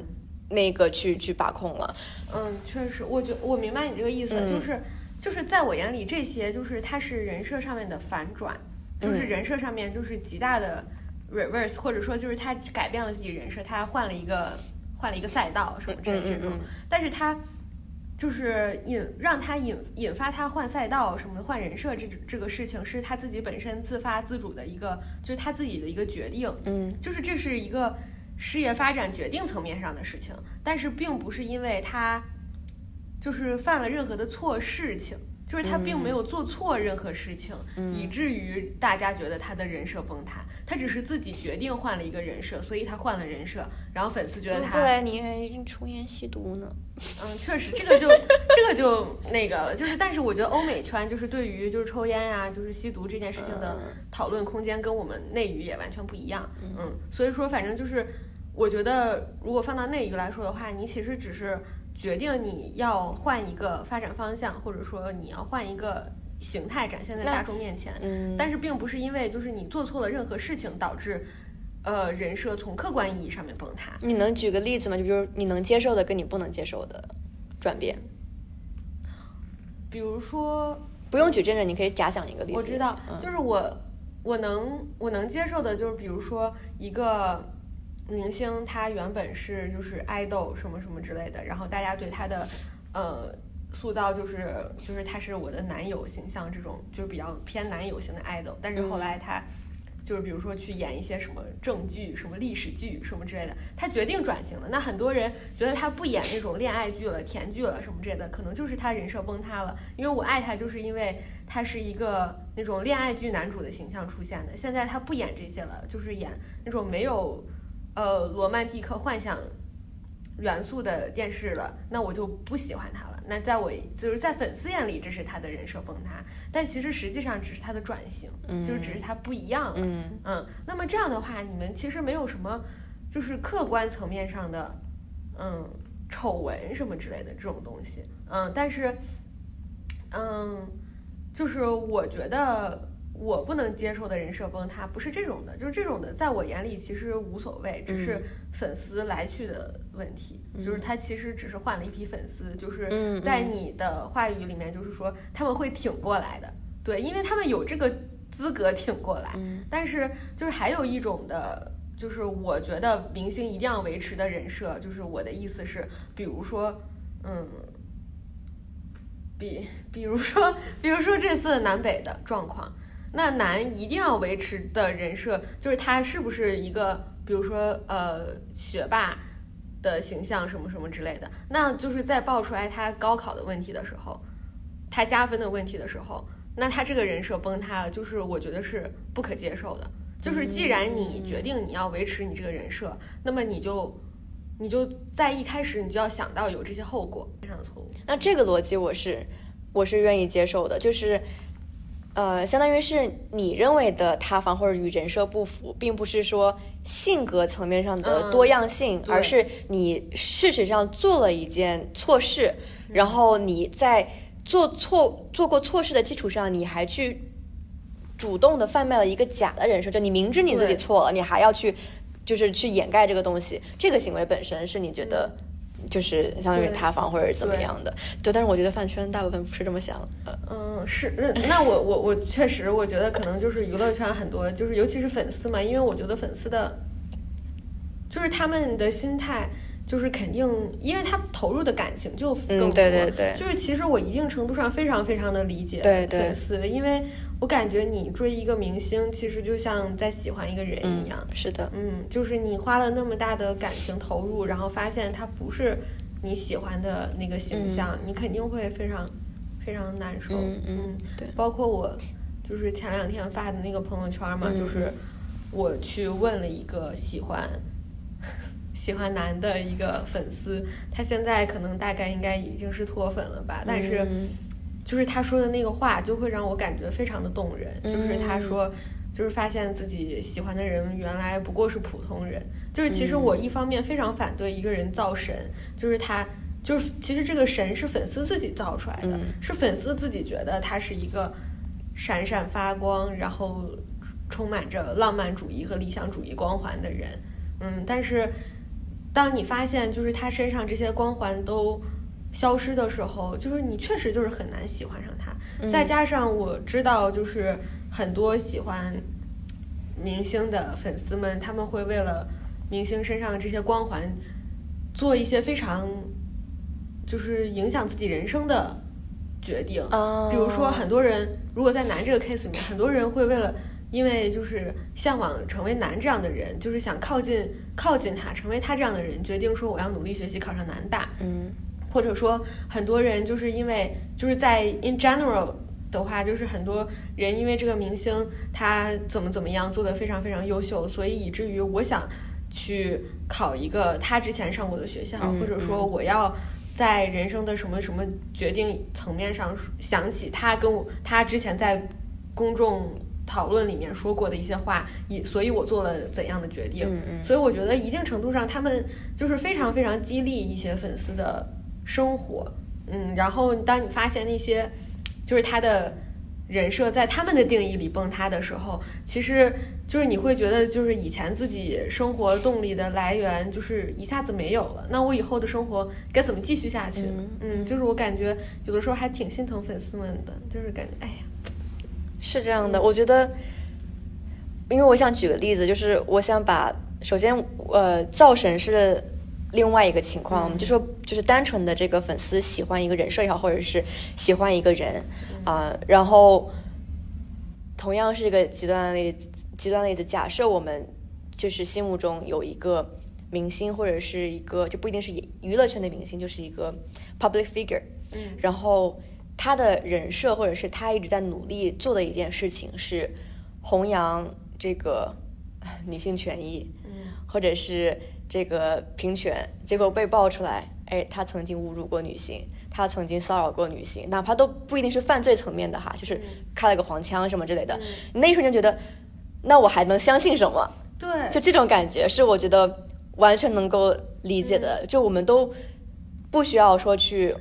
那个去去把控了。嗯，确实，我觉我明白你这个意思，就是就是在我眼里，这些就是它是人设上面的反转，就是人设上面就是极大的。reverse，或者说就是他改变了自己人设，他换了一个换了一个赛道什么之类这种，但是他就是引让他引引发他换赛道什么换人设这这个事情是他自己本身自发自主的一个，就是他自己的一个决定，嗯，就是这是一个事业发展决定层面上的事情，但是并不是因为他就是犯了任何的错事情。就是他并没有做错任何事情，以至于大家觉得他的人设崩塌。他只是自己决定换了一个人设，所以他换了人设，然后粉丝觉得他对你抽烟吸毒呢。(laughs) 嗯，确实，这个就这个就那个了。就是，但是我觉得欧美圈就是对于就是抽烟呀，就是吸毒这件事情的讨论空间跟我们内娱也完全不一样。嗯，所以说反正就是，我觉得如果放到内娱来说的话，你其实只是。决定你要换一个发展方向，或者说你要换一个形态展现在大众面前，嗯，但是并不是因为就是你做错了任何事情导致，呃，人设从客观意义上面崩塌。你能举个例子吗？就比如你能接受的跟你不能接受的转变。比如说，不用举真人，你可以假想一个例子。我知道，就是我我能我能接受的，就是比如说一个。明星他原本是就是爱豆什么什么之类的，然后大家对他的呃塑造就是就是他是我的男友形象这种就是比较偏男友型的爱豆，但是后来他就是比如说去演一些什么正剧、什么历史剧什么之类的，他决定转型了。那很多人觉得他不演那种恋爱剧了、甜剧了什么之类的，可能就是他人设崩塌了。因为我爱他，就是因为他是一个那种恋爱剧男主的形象出现的。现在他不演这些了，就是演那种没有。呃，罗曼蒂克幻想元素的电视了，那我就不喜欢他了。那在我就是在粉丝眼里，这是他的人设崩塌，但其实实际上只是他的转型，就是只是他不一样了。嗯嗯。那么这样的话，你们其实没有什么就是客观层面上的嗯丑闻什么之类的这种东西。嗯，但是嗯，就是我觉得我不能接受的人设崩塌，不是这种的，就是这种的，在我眼里其实无所谓，只是粉丝来去的问题，就是他其实只是换了一批粉丝，就是在你的话语里面，就是说他们会挺过来的，对，因为他们有这个资格挺过来，但是就是还有一种的，就是我觉得明星一定要维持的人设，就是我的意思是，比如说，嗯。比比如说，比如说这次南北的状况，那男一定要维持的人设就是他是不是一个，比如说呃学霸的形象什么什么之类的，那就是在爆出来他高考的问题的时候，他加分的问题的时候，那他这个人设崩塌了，就是我觉得是不可接受的。就是既然你决定你要维持你这个人设，那么你就。你就在一开始，你就要想到有这些后果，非常的错误。那这个逻辑我是我是愿意接受的，就是呃，相当于是你认为的塌房或者与人设不符，并不是说性格层面上的多样性，而是你事实上做了一件错事，然后你在做错做过错事的基础上，你还去主动的贩卖了一个假的人设，就你明知你自己错了，你还要去。就是去掩盖这个东西，这个行为本身是你觉得就是相当于塌房或者怎么样的？对，但是我觉得饭圈大部分不是这么想。嗯，是，那那我我我确实我觉得可能就是娱乐圈很多，就是尤其是粉丝嘛，因为我觉得粉丝的，就是他们的心态就是肯定，因为他投入的感情就更多。对对对。就是其实我一定程度上非常非常的理解粉丝，因为。我感觉你追一个明星，其实就像在喜欢一个人一样。是的，嗯，就是你花了那么大的感情投入，然后发现他不是你喜欢的那个形象，你肯定会非常非常难受。嗯嗯，对。包括我，就是前两天发的那个朋友圈嘛，就是我去问了一个喜欢喜欢男的一个粉丝，他现在可能大概应该已经是脱粉了吧，但是。就是他说的那个话，就会让我感觉非常的动人。就是他说，就是发现自己喜欢的人原来不过是普通人。就是其实我一方面非常反对一个人造神，就是他就是其实这个神是粉丝自己造出来的，是粉丝自己觉得他是一个闪闪发光，然后充满着浪漫主义和理想主义光环的人。嗯，但是当你发现就是他身上这些光环都。消失的时候，就是你确实就是很难喜欢上他。再加上我知道，就是很多喜欢明星的粉丝们，他们会为了明星身上的这些光环，做一些非常就是影响自己人生的决定。比如说，很多人如果在男这个 case 里面，很多人会为了因为就是向往成为男这样的人，就是想靠近靠近他，成为他这样的人，决定说我要努力学习，考上南大。嗯。或者说，很多人就是因为就是在 in general 的话，就是很多人因为这个明星他怎么怎么样做的非常非常优秀，所以以至于我想去考一个他之前上过的学校，或者说我要在人生的什么什么决定层面上想起他跟我他之前在公众讨论里面说过的一些话，以所以我做了怎样的决定。所以我觉得一定程度上，他们就是非常非常激励一些粉丝的。生活，嗯，然后当你发现那些，就是他的人设在他们的定义里崩塌的时候，其实就是你会觉得，就是以前自己生活动力的来源，就是一下子没有了。那我以后的生活该怎么继续下去？嗯，就是我感觉有的时候还挺心疼粉丝们的，就是感觉，哎呀，是这样的。我觉得，因为我想举个例子，就是我想把首先，呃，造神是。另外一个情况，我们就说，就是单纯的这个粉丝喜欢一个人设也好，或者是喜欢一个人啊，然后同样是一个极端的例子，极端例子，假设我们就是心目中有一个明星，或者是一个就不一定是娱乐圈的明星，就是一个 public figure，嗯，然后他的人设或者是他一直在努力做的一件事情是弘扬这个 (laughs) 女性权益，嗯，或者是。这个平权，结果被爆出来，哎，他曾经侮辱过女性，他曾经骚扰过女性，哪怕都不一定是犯罪层面的哈，就是开了个黄腔什么之类的，那一瞬间觉得，那我还能相信什么？对，就这种感觉是我觉得完全能够理解的，就我们都不需要说去，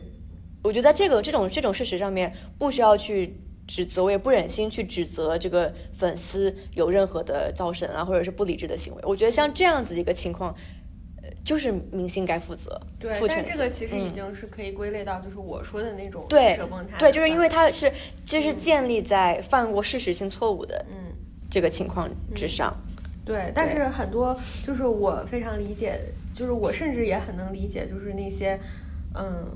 我觉得在这个这种这种事实上面不需要去指责，我也不忍心去指责这个粉丝有任何的造神啊，或者是不理智的行为。我觉得像这样子一个情况，呃，就是明星该负责，对。但这个其实已经是可以归类到就是我说的那种对对，就是因为范围它是就是建立在犯过事实性错误的嗯。这个情况之上。对，但是很多就是我非常理解，就是我甚至也很能理解，就是那些，嗯，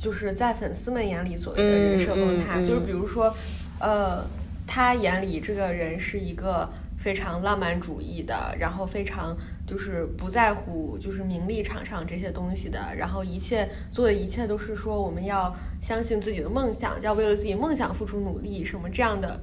就是在粉丝们眼里所谓的人设崩塌，嗯嗯嗯就是比如说，呃，他眼里这个人是一个非常浪漫主义的，然后非常就是不在乎就是名利场上这些东西的，然后一切做的一切都是说我们要相信自己的梦想，要为了自己梦想付出努力，什么这样的。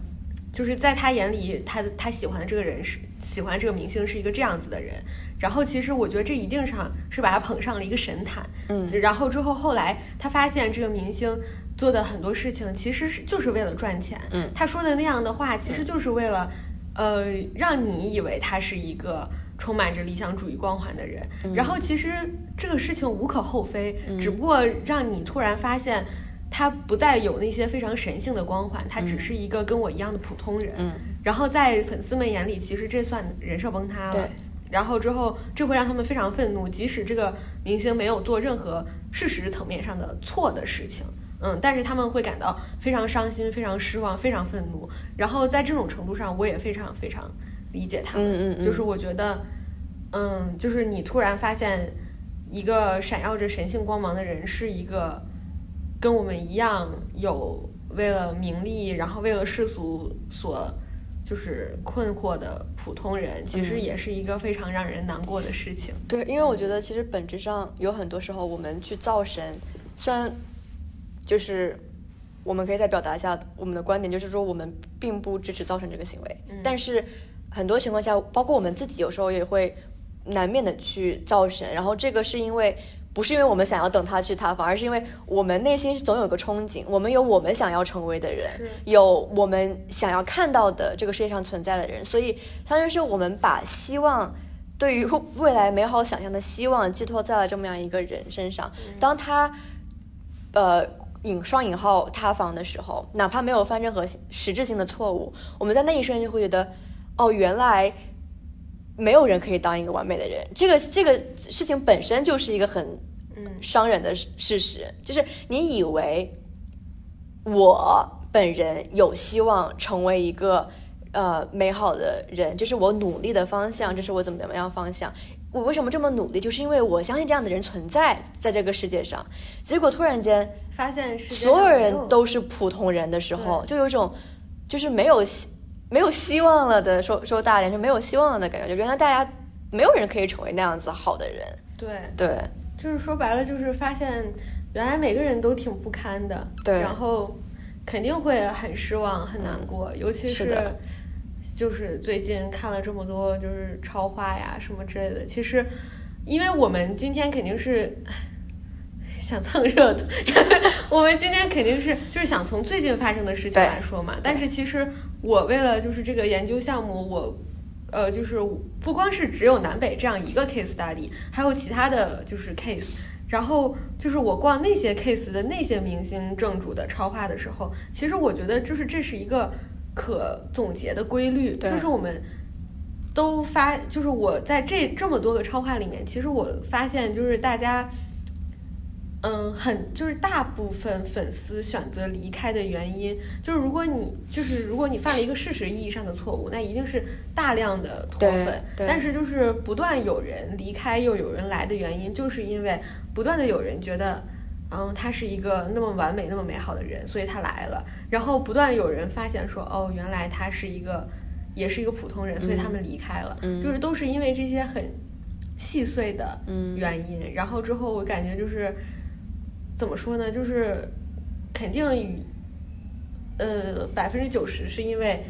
就是在他眼里，他的他喜欢的这个人是喜欢这个明星是一个这样子的人，然后其实我觉得这一定上是把他捧上了一个神坛，嗯然后之后后来他发现这个明星做的很多事情其实是就是为了赚钱，嗯他说的那样的话其实就是为了，呃，让你以为他是一个充满着理想主义光环的人，然后其实这个事情无可厚非，只不过让你突然发现。他不再有那些非常神性的光环，他只是一个跟我一样的普通人。嗯然后在粉丝们眼里，其实这算人设崩塌了。对。然后之后，这会让他们非常愤怒，即使这个明星没有做任何事实层面上的错的事情，嗯，但是他们会感到非常伤心、非常失望、非常愤怒。然后在这种程度上，我也非常非常理解他们。嗯嗯嗯就是我觉得，嗯，就是你突然发现一个闪耀着神性光芒的人是一个跟我们一样有为了名利，然后为了世俗所就是困惑的普通人，其实嗯也是一个非常让人难过的事情。对，因为我觉得其实本质上有很多时候我们去造神，虽然就是我们可以再表达一下我们的观点，就是说我们并不支持造神这个行为，嗯但是很多情况下，包括我们自己有时候也会难免的去造神，然后这个是因为。不是因为我们想要等他去塌房，而是因为我们内心总有个憧憬，我们有我们想要成为的人，有我们想要看到的这个世界上存在的人，所以相当于是我们把希望对于未来美好想象的希望寄托在了这么样一个人身上。当他呃引双引号塌房的时候，哪怕没有犯任何实质性的错误，我们在那一瞬间就会觉得，哦，原来没有人可以当一个完美的人。这个这个事情本身就是一个很嗯伤人的事事实，就是你以为我本人有希望成为一个呃美好的人，这是我努力的方向，这是我怎么怎么样方向。我为什么这么努力？就是因为我相信这样的人存在在这个世界上。结果突然间，发现所有人都是普通人的时候，就有种就是没有希没有希望了的说说大点就没有希望了的感觉。就原来大家没有人可以成为那样子好的人。对，对，就是说白了，就是发现原来每个人都挺不堪的，对然后肯定会很失望、很难过，尤其是的就是最近看了这么多就是超话呀什么之类的，其实因为我们今天肯定是。唉 (sighs) 想蹭热度，(laughs) 我们今天肯定是就是想从最近发生的事情来说嘛。但是其实我为了就是这个研究项目，我呃，就是不光是只有南北这样一个 case study，还有其他的就是 case。然后就是我逛那些 case 的那些明星正主的超话的时候，其实我觉得就是这是一个可总结的规律，就是我们都发，就是我在这这么多个超话里面，其实我发现就是大家。嗯，很就是大部分粉丝选择离开的原因，就是如果你就是如果你犯了一个事实意义上的错误，那一定是大量的脱粉。但是就是不断有人离开又有人来的原因，就是因为不断的有人觉得，嗯，他是一个那么完美、那么美好的人，所以他来了。然后不断有人发现说，哦，原来他是一个也是一个普通人，所以他们离开了。嗯就是都是因为这些很细碎的嗯原因。然后之后我感觉就是。怎么说呢？就是肯定与呃百分之九十是因为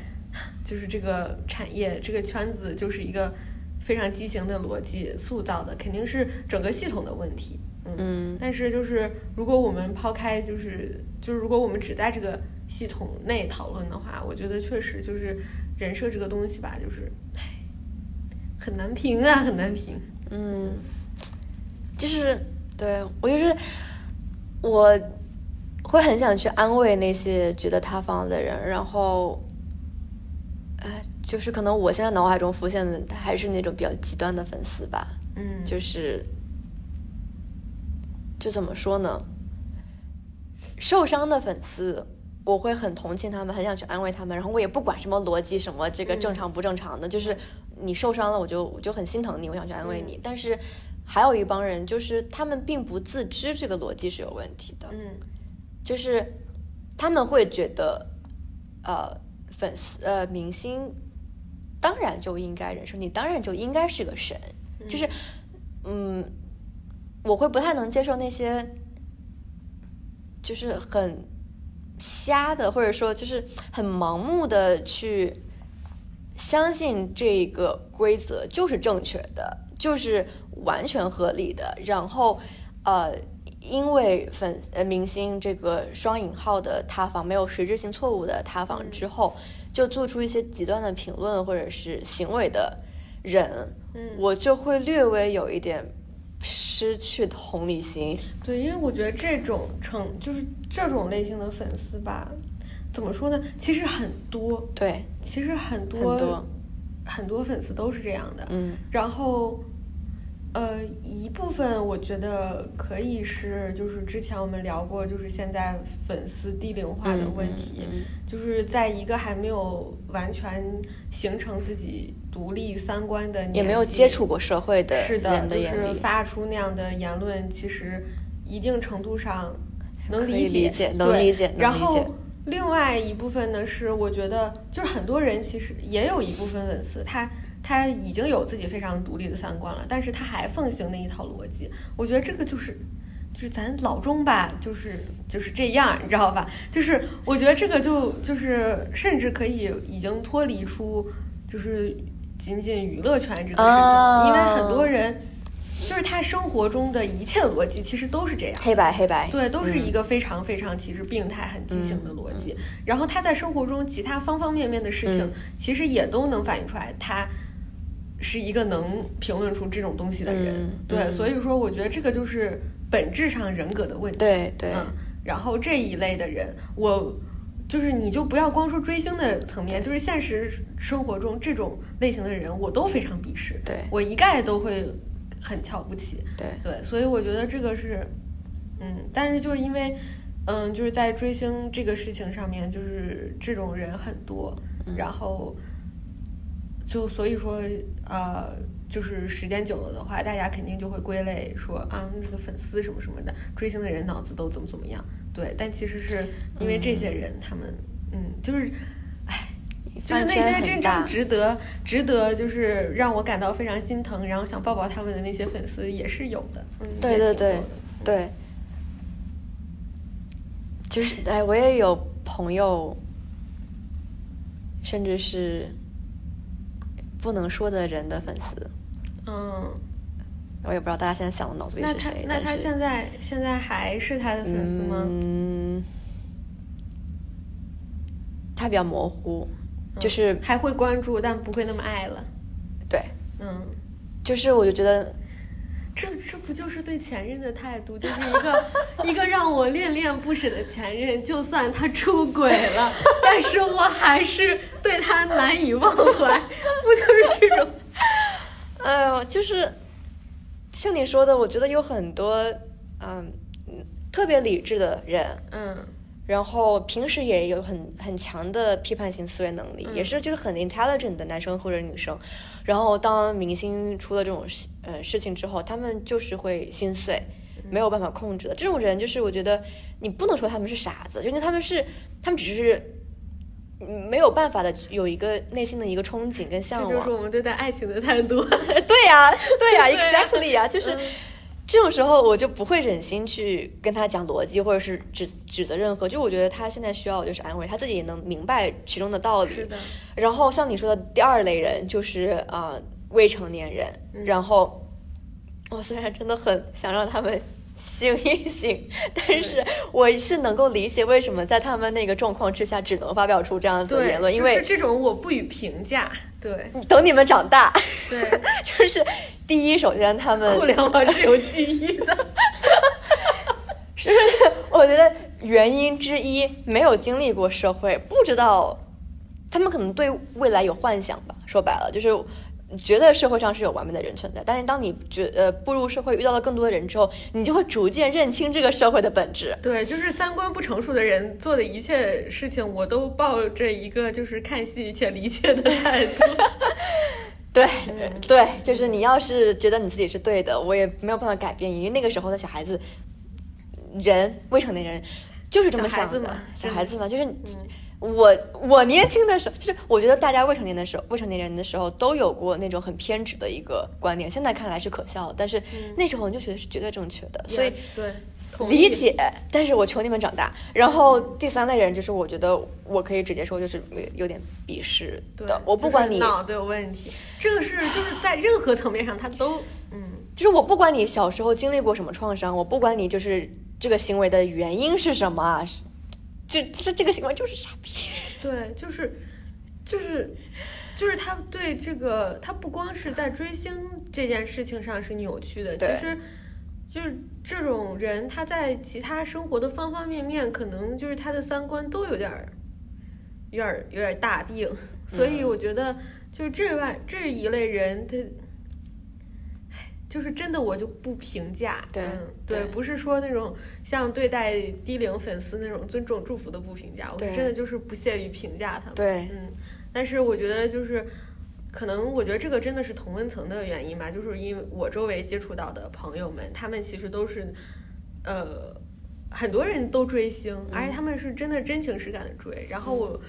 就是这个产业这个圈子就是一个非常畸形的逻辑塑造的，肯定是整个系统的问题。嗯，嗯但是就是如果我们抛开就是就是如果我们只在这个系统内讨论的话，我觉得确实就是人设这个东西吧，就是唉很难评啊，很难评。嗯，就是对我就是我会很想去安慰那些觉得塌房的人，然后，哎，就是可能我现在脑海中浮现的还是那种比较极端的粉丝吧，嗯，就是，就怎么说呢？受伤的粉丝，我会很同情他们，很想去安慰他们，然后我也不管什么逻辑，什么这个正常不正常的，就是你受伤了，我就我就很心疼你，我想去安慰你。但是还有一帮人，就是他们并不自知这个逻辑是有问题的，嗯。就是他们会觉得，呃，粉丝呃明星当然就应该忍受，你当然就应该是个神，就是嗯，我会不太能接受那些就是很瞎的，或者说就是很盲目的去相信这个规则就是正确的，就是完全合理的，然后呃。因为粉呃明星这个双引号的塌房没有实质性错误的塌房之后，就做出一些极端的评论或者是行为的人，嗯，我就会略微有一点失去同理心。对，因为我觉得这种成就是这种类型的粉丝吧，怎么说呢？其实很多，对，其实很多很多很多粉丝都是这样的。嗯然后，呃，一部分我觉得可以是，就是之前我们聊过，就是现在粉丝低龄化的问题，嗯嗯嗯就是在一个还没有完全形成自己独立三观的年纪，也没有接触过社会的是的，就是发出那样的言论，其实一定程度上能理解理能对理解能然后另外一部分呢，是我觉得就是很多人其实也有一部分粉丝，他他已经有自己非常独立的三观了，但是他还奉行那一套逻辑。我觉得这个就是。就是咱老中吧，就是就是这样，你知道吧？就是我觉得这个就就是甚至可以已经脱离出就是仅仅娱乐圈这个事情因为很多人就是他生活中的一切逻辑其实都是这样，黑白黑白，对，都是一嗯个非常非常其实病态、很畸形的逻辑。然后他在生活中其他方方面面的事情，嗯其实也都能反映出来，他是一个能评论出这种东西的人。嗯对，嗯。所以说我觉得这个就是本质上人格的问题。对对。嗯，然后这一类的人，我就是你就不要光说追星的层面，就是现实生活中这种类型的人，我都非常鄙视，对。我一概都会很瞧不起。对。对，所以我觉得这个是，嗯，但是就是因为，嗯，就是在追星这个事情上面，就是这种人很多，嗯。然后就所以说，呃，就是时间久了的话，大家肯定就会归类说啊，这个粉丝什么什么的，追星的人脑子都怎么怎么样。对，但其实是因为这些人，他们，嗯，就是，唉。就是那些真正值得、值得，就是让我感到非常心疼，然后想抱抱他们的那些粉丝也是有的。对对对对，就是哎，我也有朋友，甚至是不能说的人的粉丝，嗯，我也不知道大家现在想的脑子里是谁。那他现在现在还是他的粉丝吗？嗯，他比较模糊，就是还会关注，但不会那么爱了。对，嗯，就是我就觉得这这不就是对前任的态度？就是一个一个让我恋恋不舍的前任，就算他出轨了，(laughs) 但是我还是对他难以忘怀，不就是这种？哎呦，就是像你说的，我觉得有很多嗯特别理智的人，嗯然后平时也有很很强的批判性思维能力，也是就是很 intelligent 的男生或者女生。然后当明星出了这种事呃事情之后，他们就是会心碎，没有办法控制的。这种人就是我觉得你不能说他们是傻子，就是他们是他们只是嗯没有办法的有一个内心的一个憧憬跟向往这就是。我们对待爱情的态度。(laughs) 对呀、对呀、对 e x a c t l y 呀、(laughs) 就是嗯这种时候我就不会忍心去跟他讲逻辑，或者是指指责任何。就我觉得他现在需要的就是安慰，他自己也能明白其中的道理。是的，然后像你说的第二类人就是啊、呃未成年人，嗯然后我虽然真的很想让他们醒一醒，(laughs) 但是我是能够理解为什么在他们那个状况之下只能发表出这样子的，言论，因为就是这种我不予评价。对等你们长大，对，(laughs) 就是第一，首先他们互联网是有记忆的。(laughs) 是，我觉得原因之一，没有经历过社会，不知道他们可能对未来有幻想吧。说白了，就是觉得社会上是有完美的人存在，但是当你觉呃步入社会，遇到了更多的人之后，你就会逐渐认清这个社会的本质。对，就是三观不成熟的人做的一切事情，我都抱着一个就是看戏且理解的态度。(laughs) 对对，就是你要是觉得你自己是对的，我也没有办法改变，因为那个时候的小孩子，人未成年人就是这么想的。小孩子嘛，就是我我年轻的时候，就是我觉得大家未成年的时候，未成年人的时候都有过那种很偏执的一个观念，现在看来是可笑的，但是那时候你就觉得是绝对正确的，所以对。理解，但是我求你们长大。然后第三类人就是，我觉得我可以直接说，就是有点鄙视的。我不管你脑子有问题，这个是就是在任何层面上，他都嗯，就是我不管你小时候经历过什么创伤，我不管你就是这个行为的原因是什么，就这这个行为就是傻逼。对，就是就是就是他对这个，他不光是在追星这件事情上是扭曲的，其实。就是这种人，他在其他生活的方方面面，可能就是他的三观都有点儿，有点儿有点大病。所以我觉得，就这外这一类人，他，就是真的我就不评价。对对，不是说那种像对待低龄粉丝那种尊重祝福的不评价，我是真的就是不屑于评价他们。对，嗯，但是我觉得就是。可能我觉得这个真的是同温层的原因吧，就是因为我周围接触到的朋友们，他们其实都是，呃，很多人都追星，而且他们是真的真情实感的追。然后我，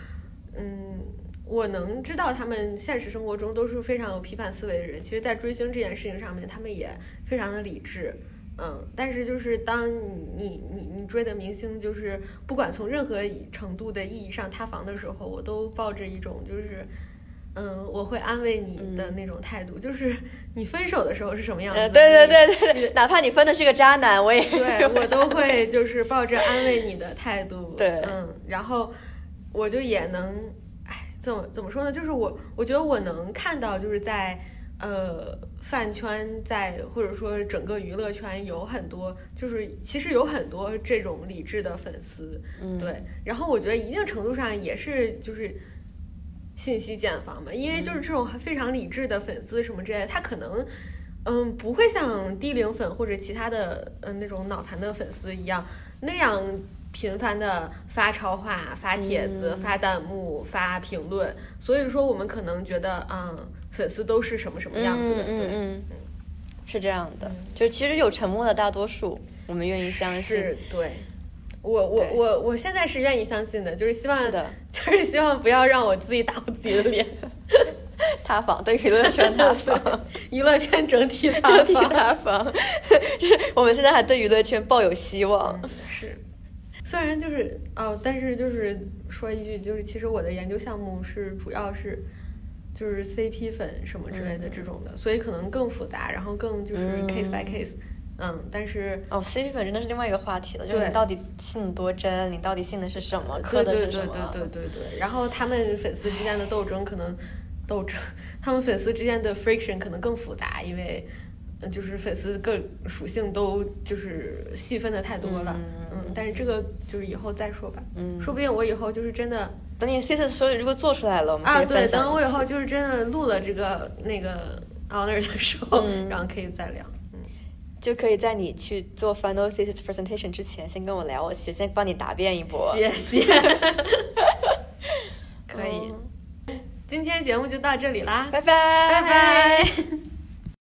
嗯，我能知道他们现实生活中都是非常有批判思维的人。其实，在追星这件事情上面，他们也非常的理智，嗯。但是，就是当你你你追的明星，就是不管从任何程度的意义上塌房的时候，我都抱着一种就是。嗯，我会安慰你的那种态度，就是你分手的时候是什么样子？对对对对，哪怕你分的是个渣男，我也对我都会就是抱着安慰你的态度。对，嗯，然后我就也能，哎，怎么怎么说呢？就是我我觉得我能看到，就是在呃饭圈，在或者说整个娱乐圈有很多，就是其实有很多这种理智的粉丝。嗯，对。然后我觉得一定程度上也是就是。信息茧房嘛，因为就是这种非常理智的粉丝什么之类的，他可能，嗯，不会像低龄粉或者其他的嗯那种脑残的粉丝一样那样频繁的发超话、发帖子、发弹幕、发评论。所以说，我们可能觉得，嗯，粉丝都是什么什么样子的，对，嗯，是这样的。就其实有沉默的大多数，我们愿意相信，对。我我我我现在是愿意相信的，就是希望，是的，(laughs) 就是希望不要让我自己打我自己的脸，塌房，对娱乐圈塌房，(laughs) 娱乐圈整体整体 (laughs) 塌房，就是我们现在还对娱乐圈抱有希望。是，虽然就是哦，但是就是说一句，就是其实我的研究项目是主要是就是 CP 粉什么之类的这种的，所以可能更复杂，然后更就是 case by case。嗯，但是哦，CP 粉真的是另外一个话题了，就是你到底信多真，你到底信的是什么，磕的是什么？对对对对对对。然后他们粉丝之间的斗争可能斗争，他们粉丝之间的 friction 可能更复杂，因为就是粉丝各属性都就是细分的太多了。嗯，但是这个就是以后再说吧。嗯，说不定我以后就是真的等你 CP 所以如果做出来了，我们啊对，等我以后就是真的录了这个那个 honor 的时候，然后可以再聊。就可以在你去做 final thesis presentation 之前，先跟我聊，我先先帮你答辩一波。谢谢。(laughs) 可以。今天节目就到这里啦，拜拜，拜拜。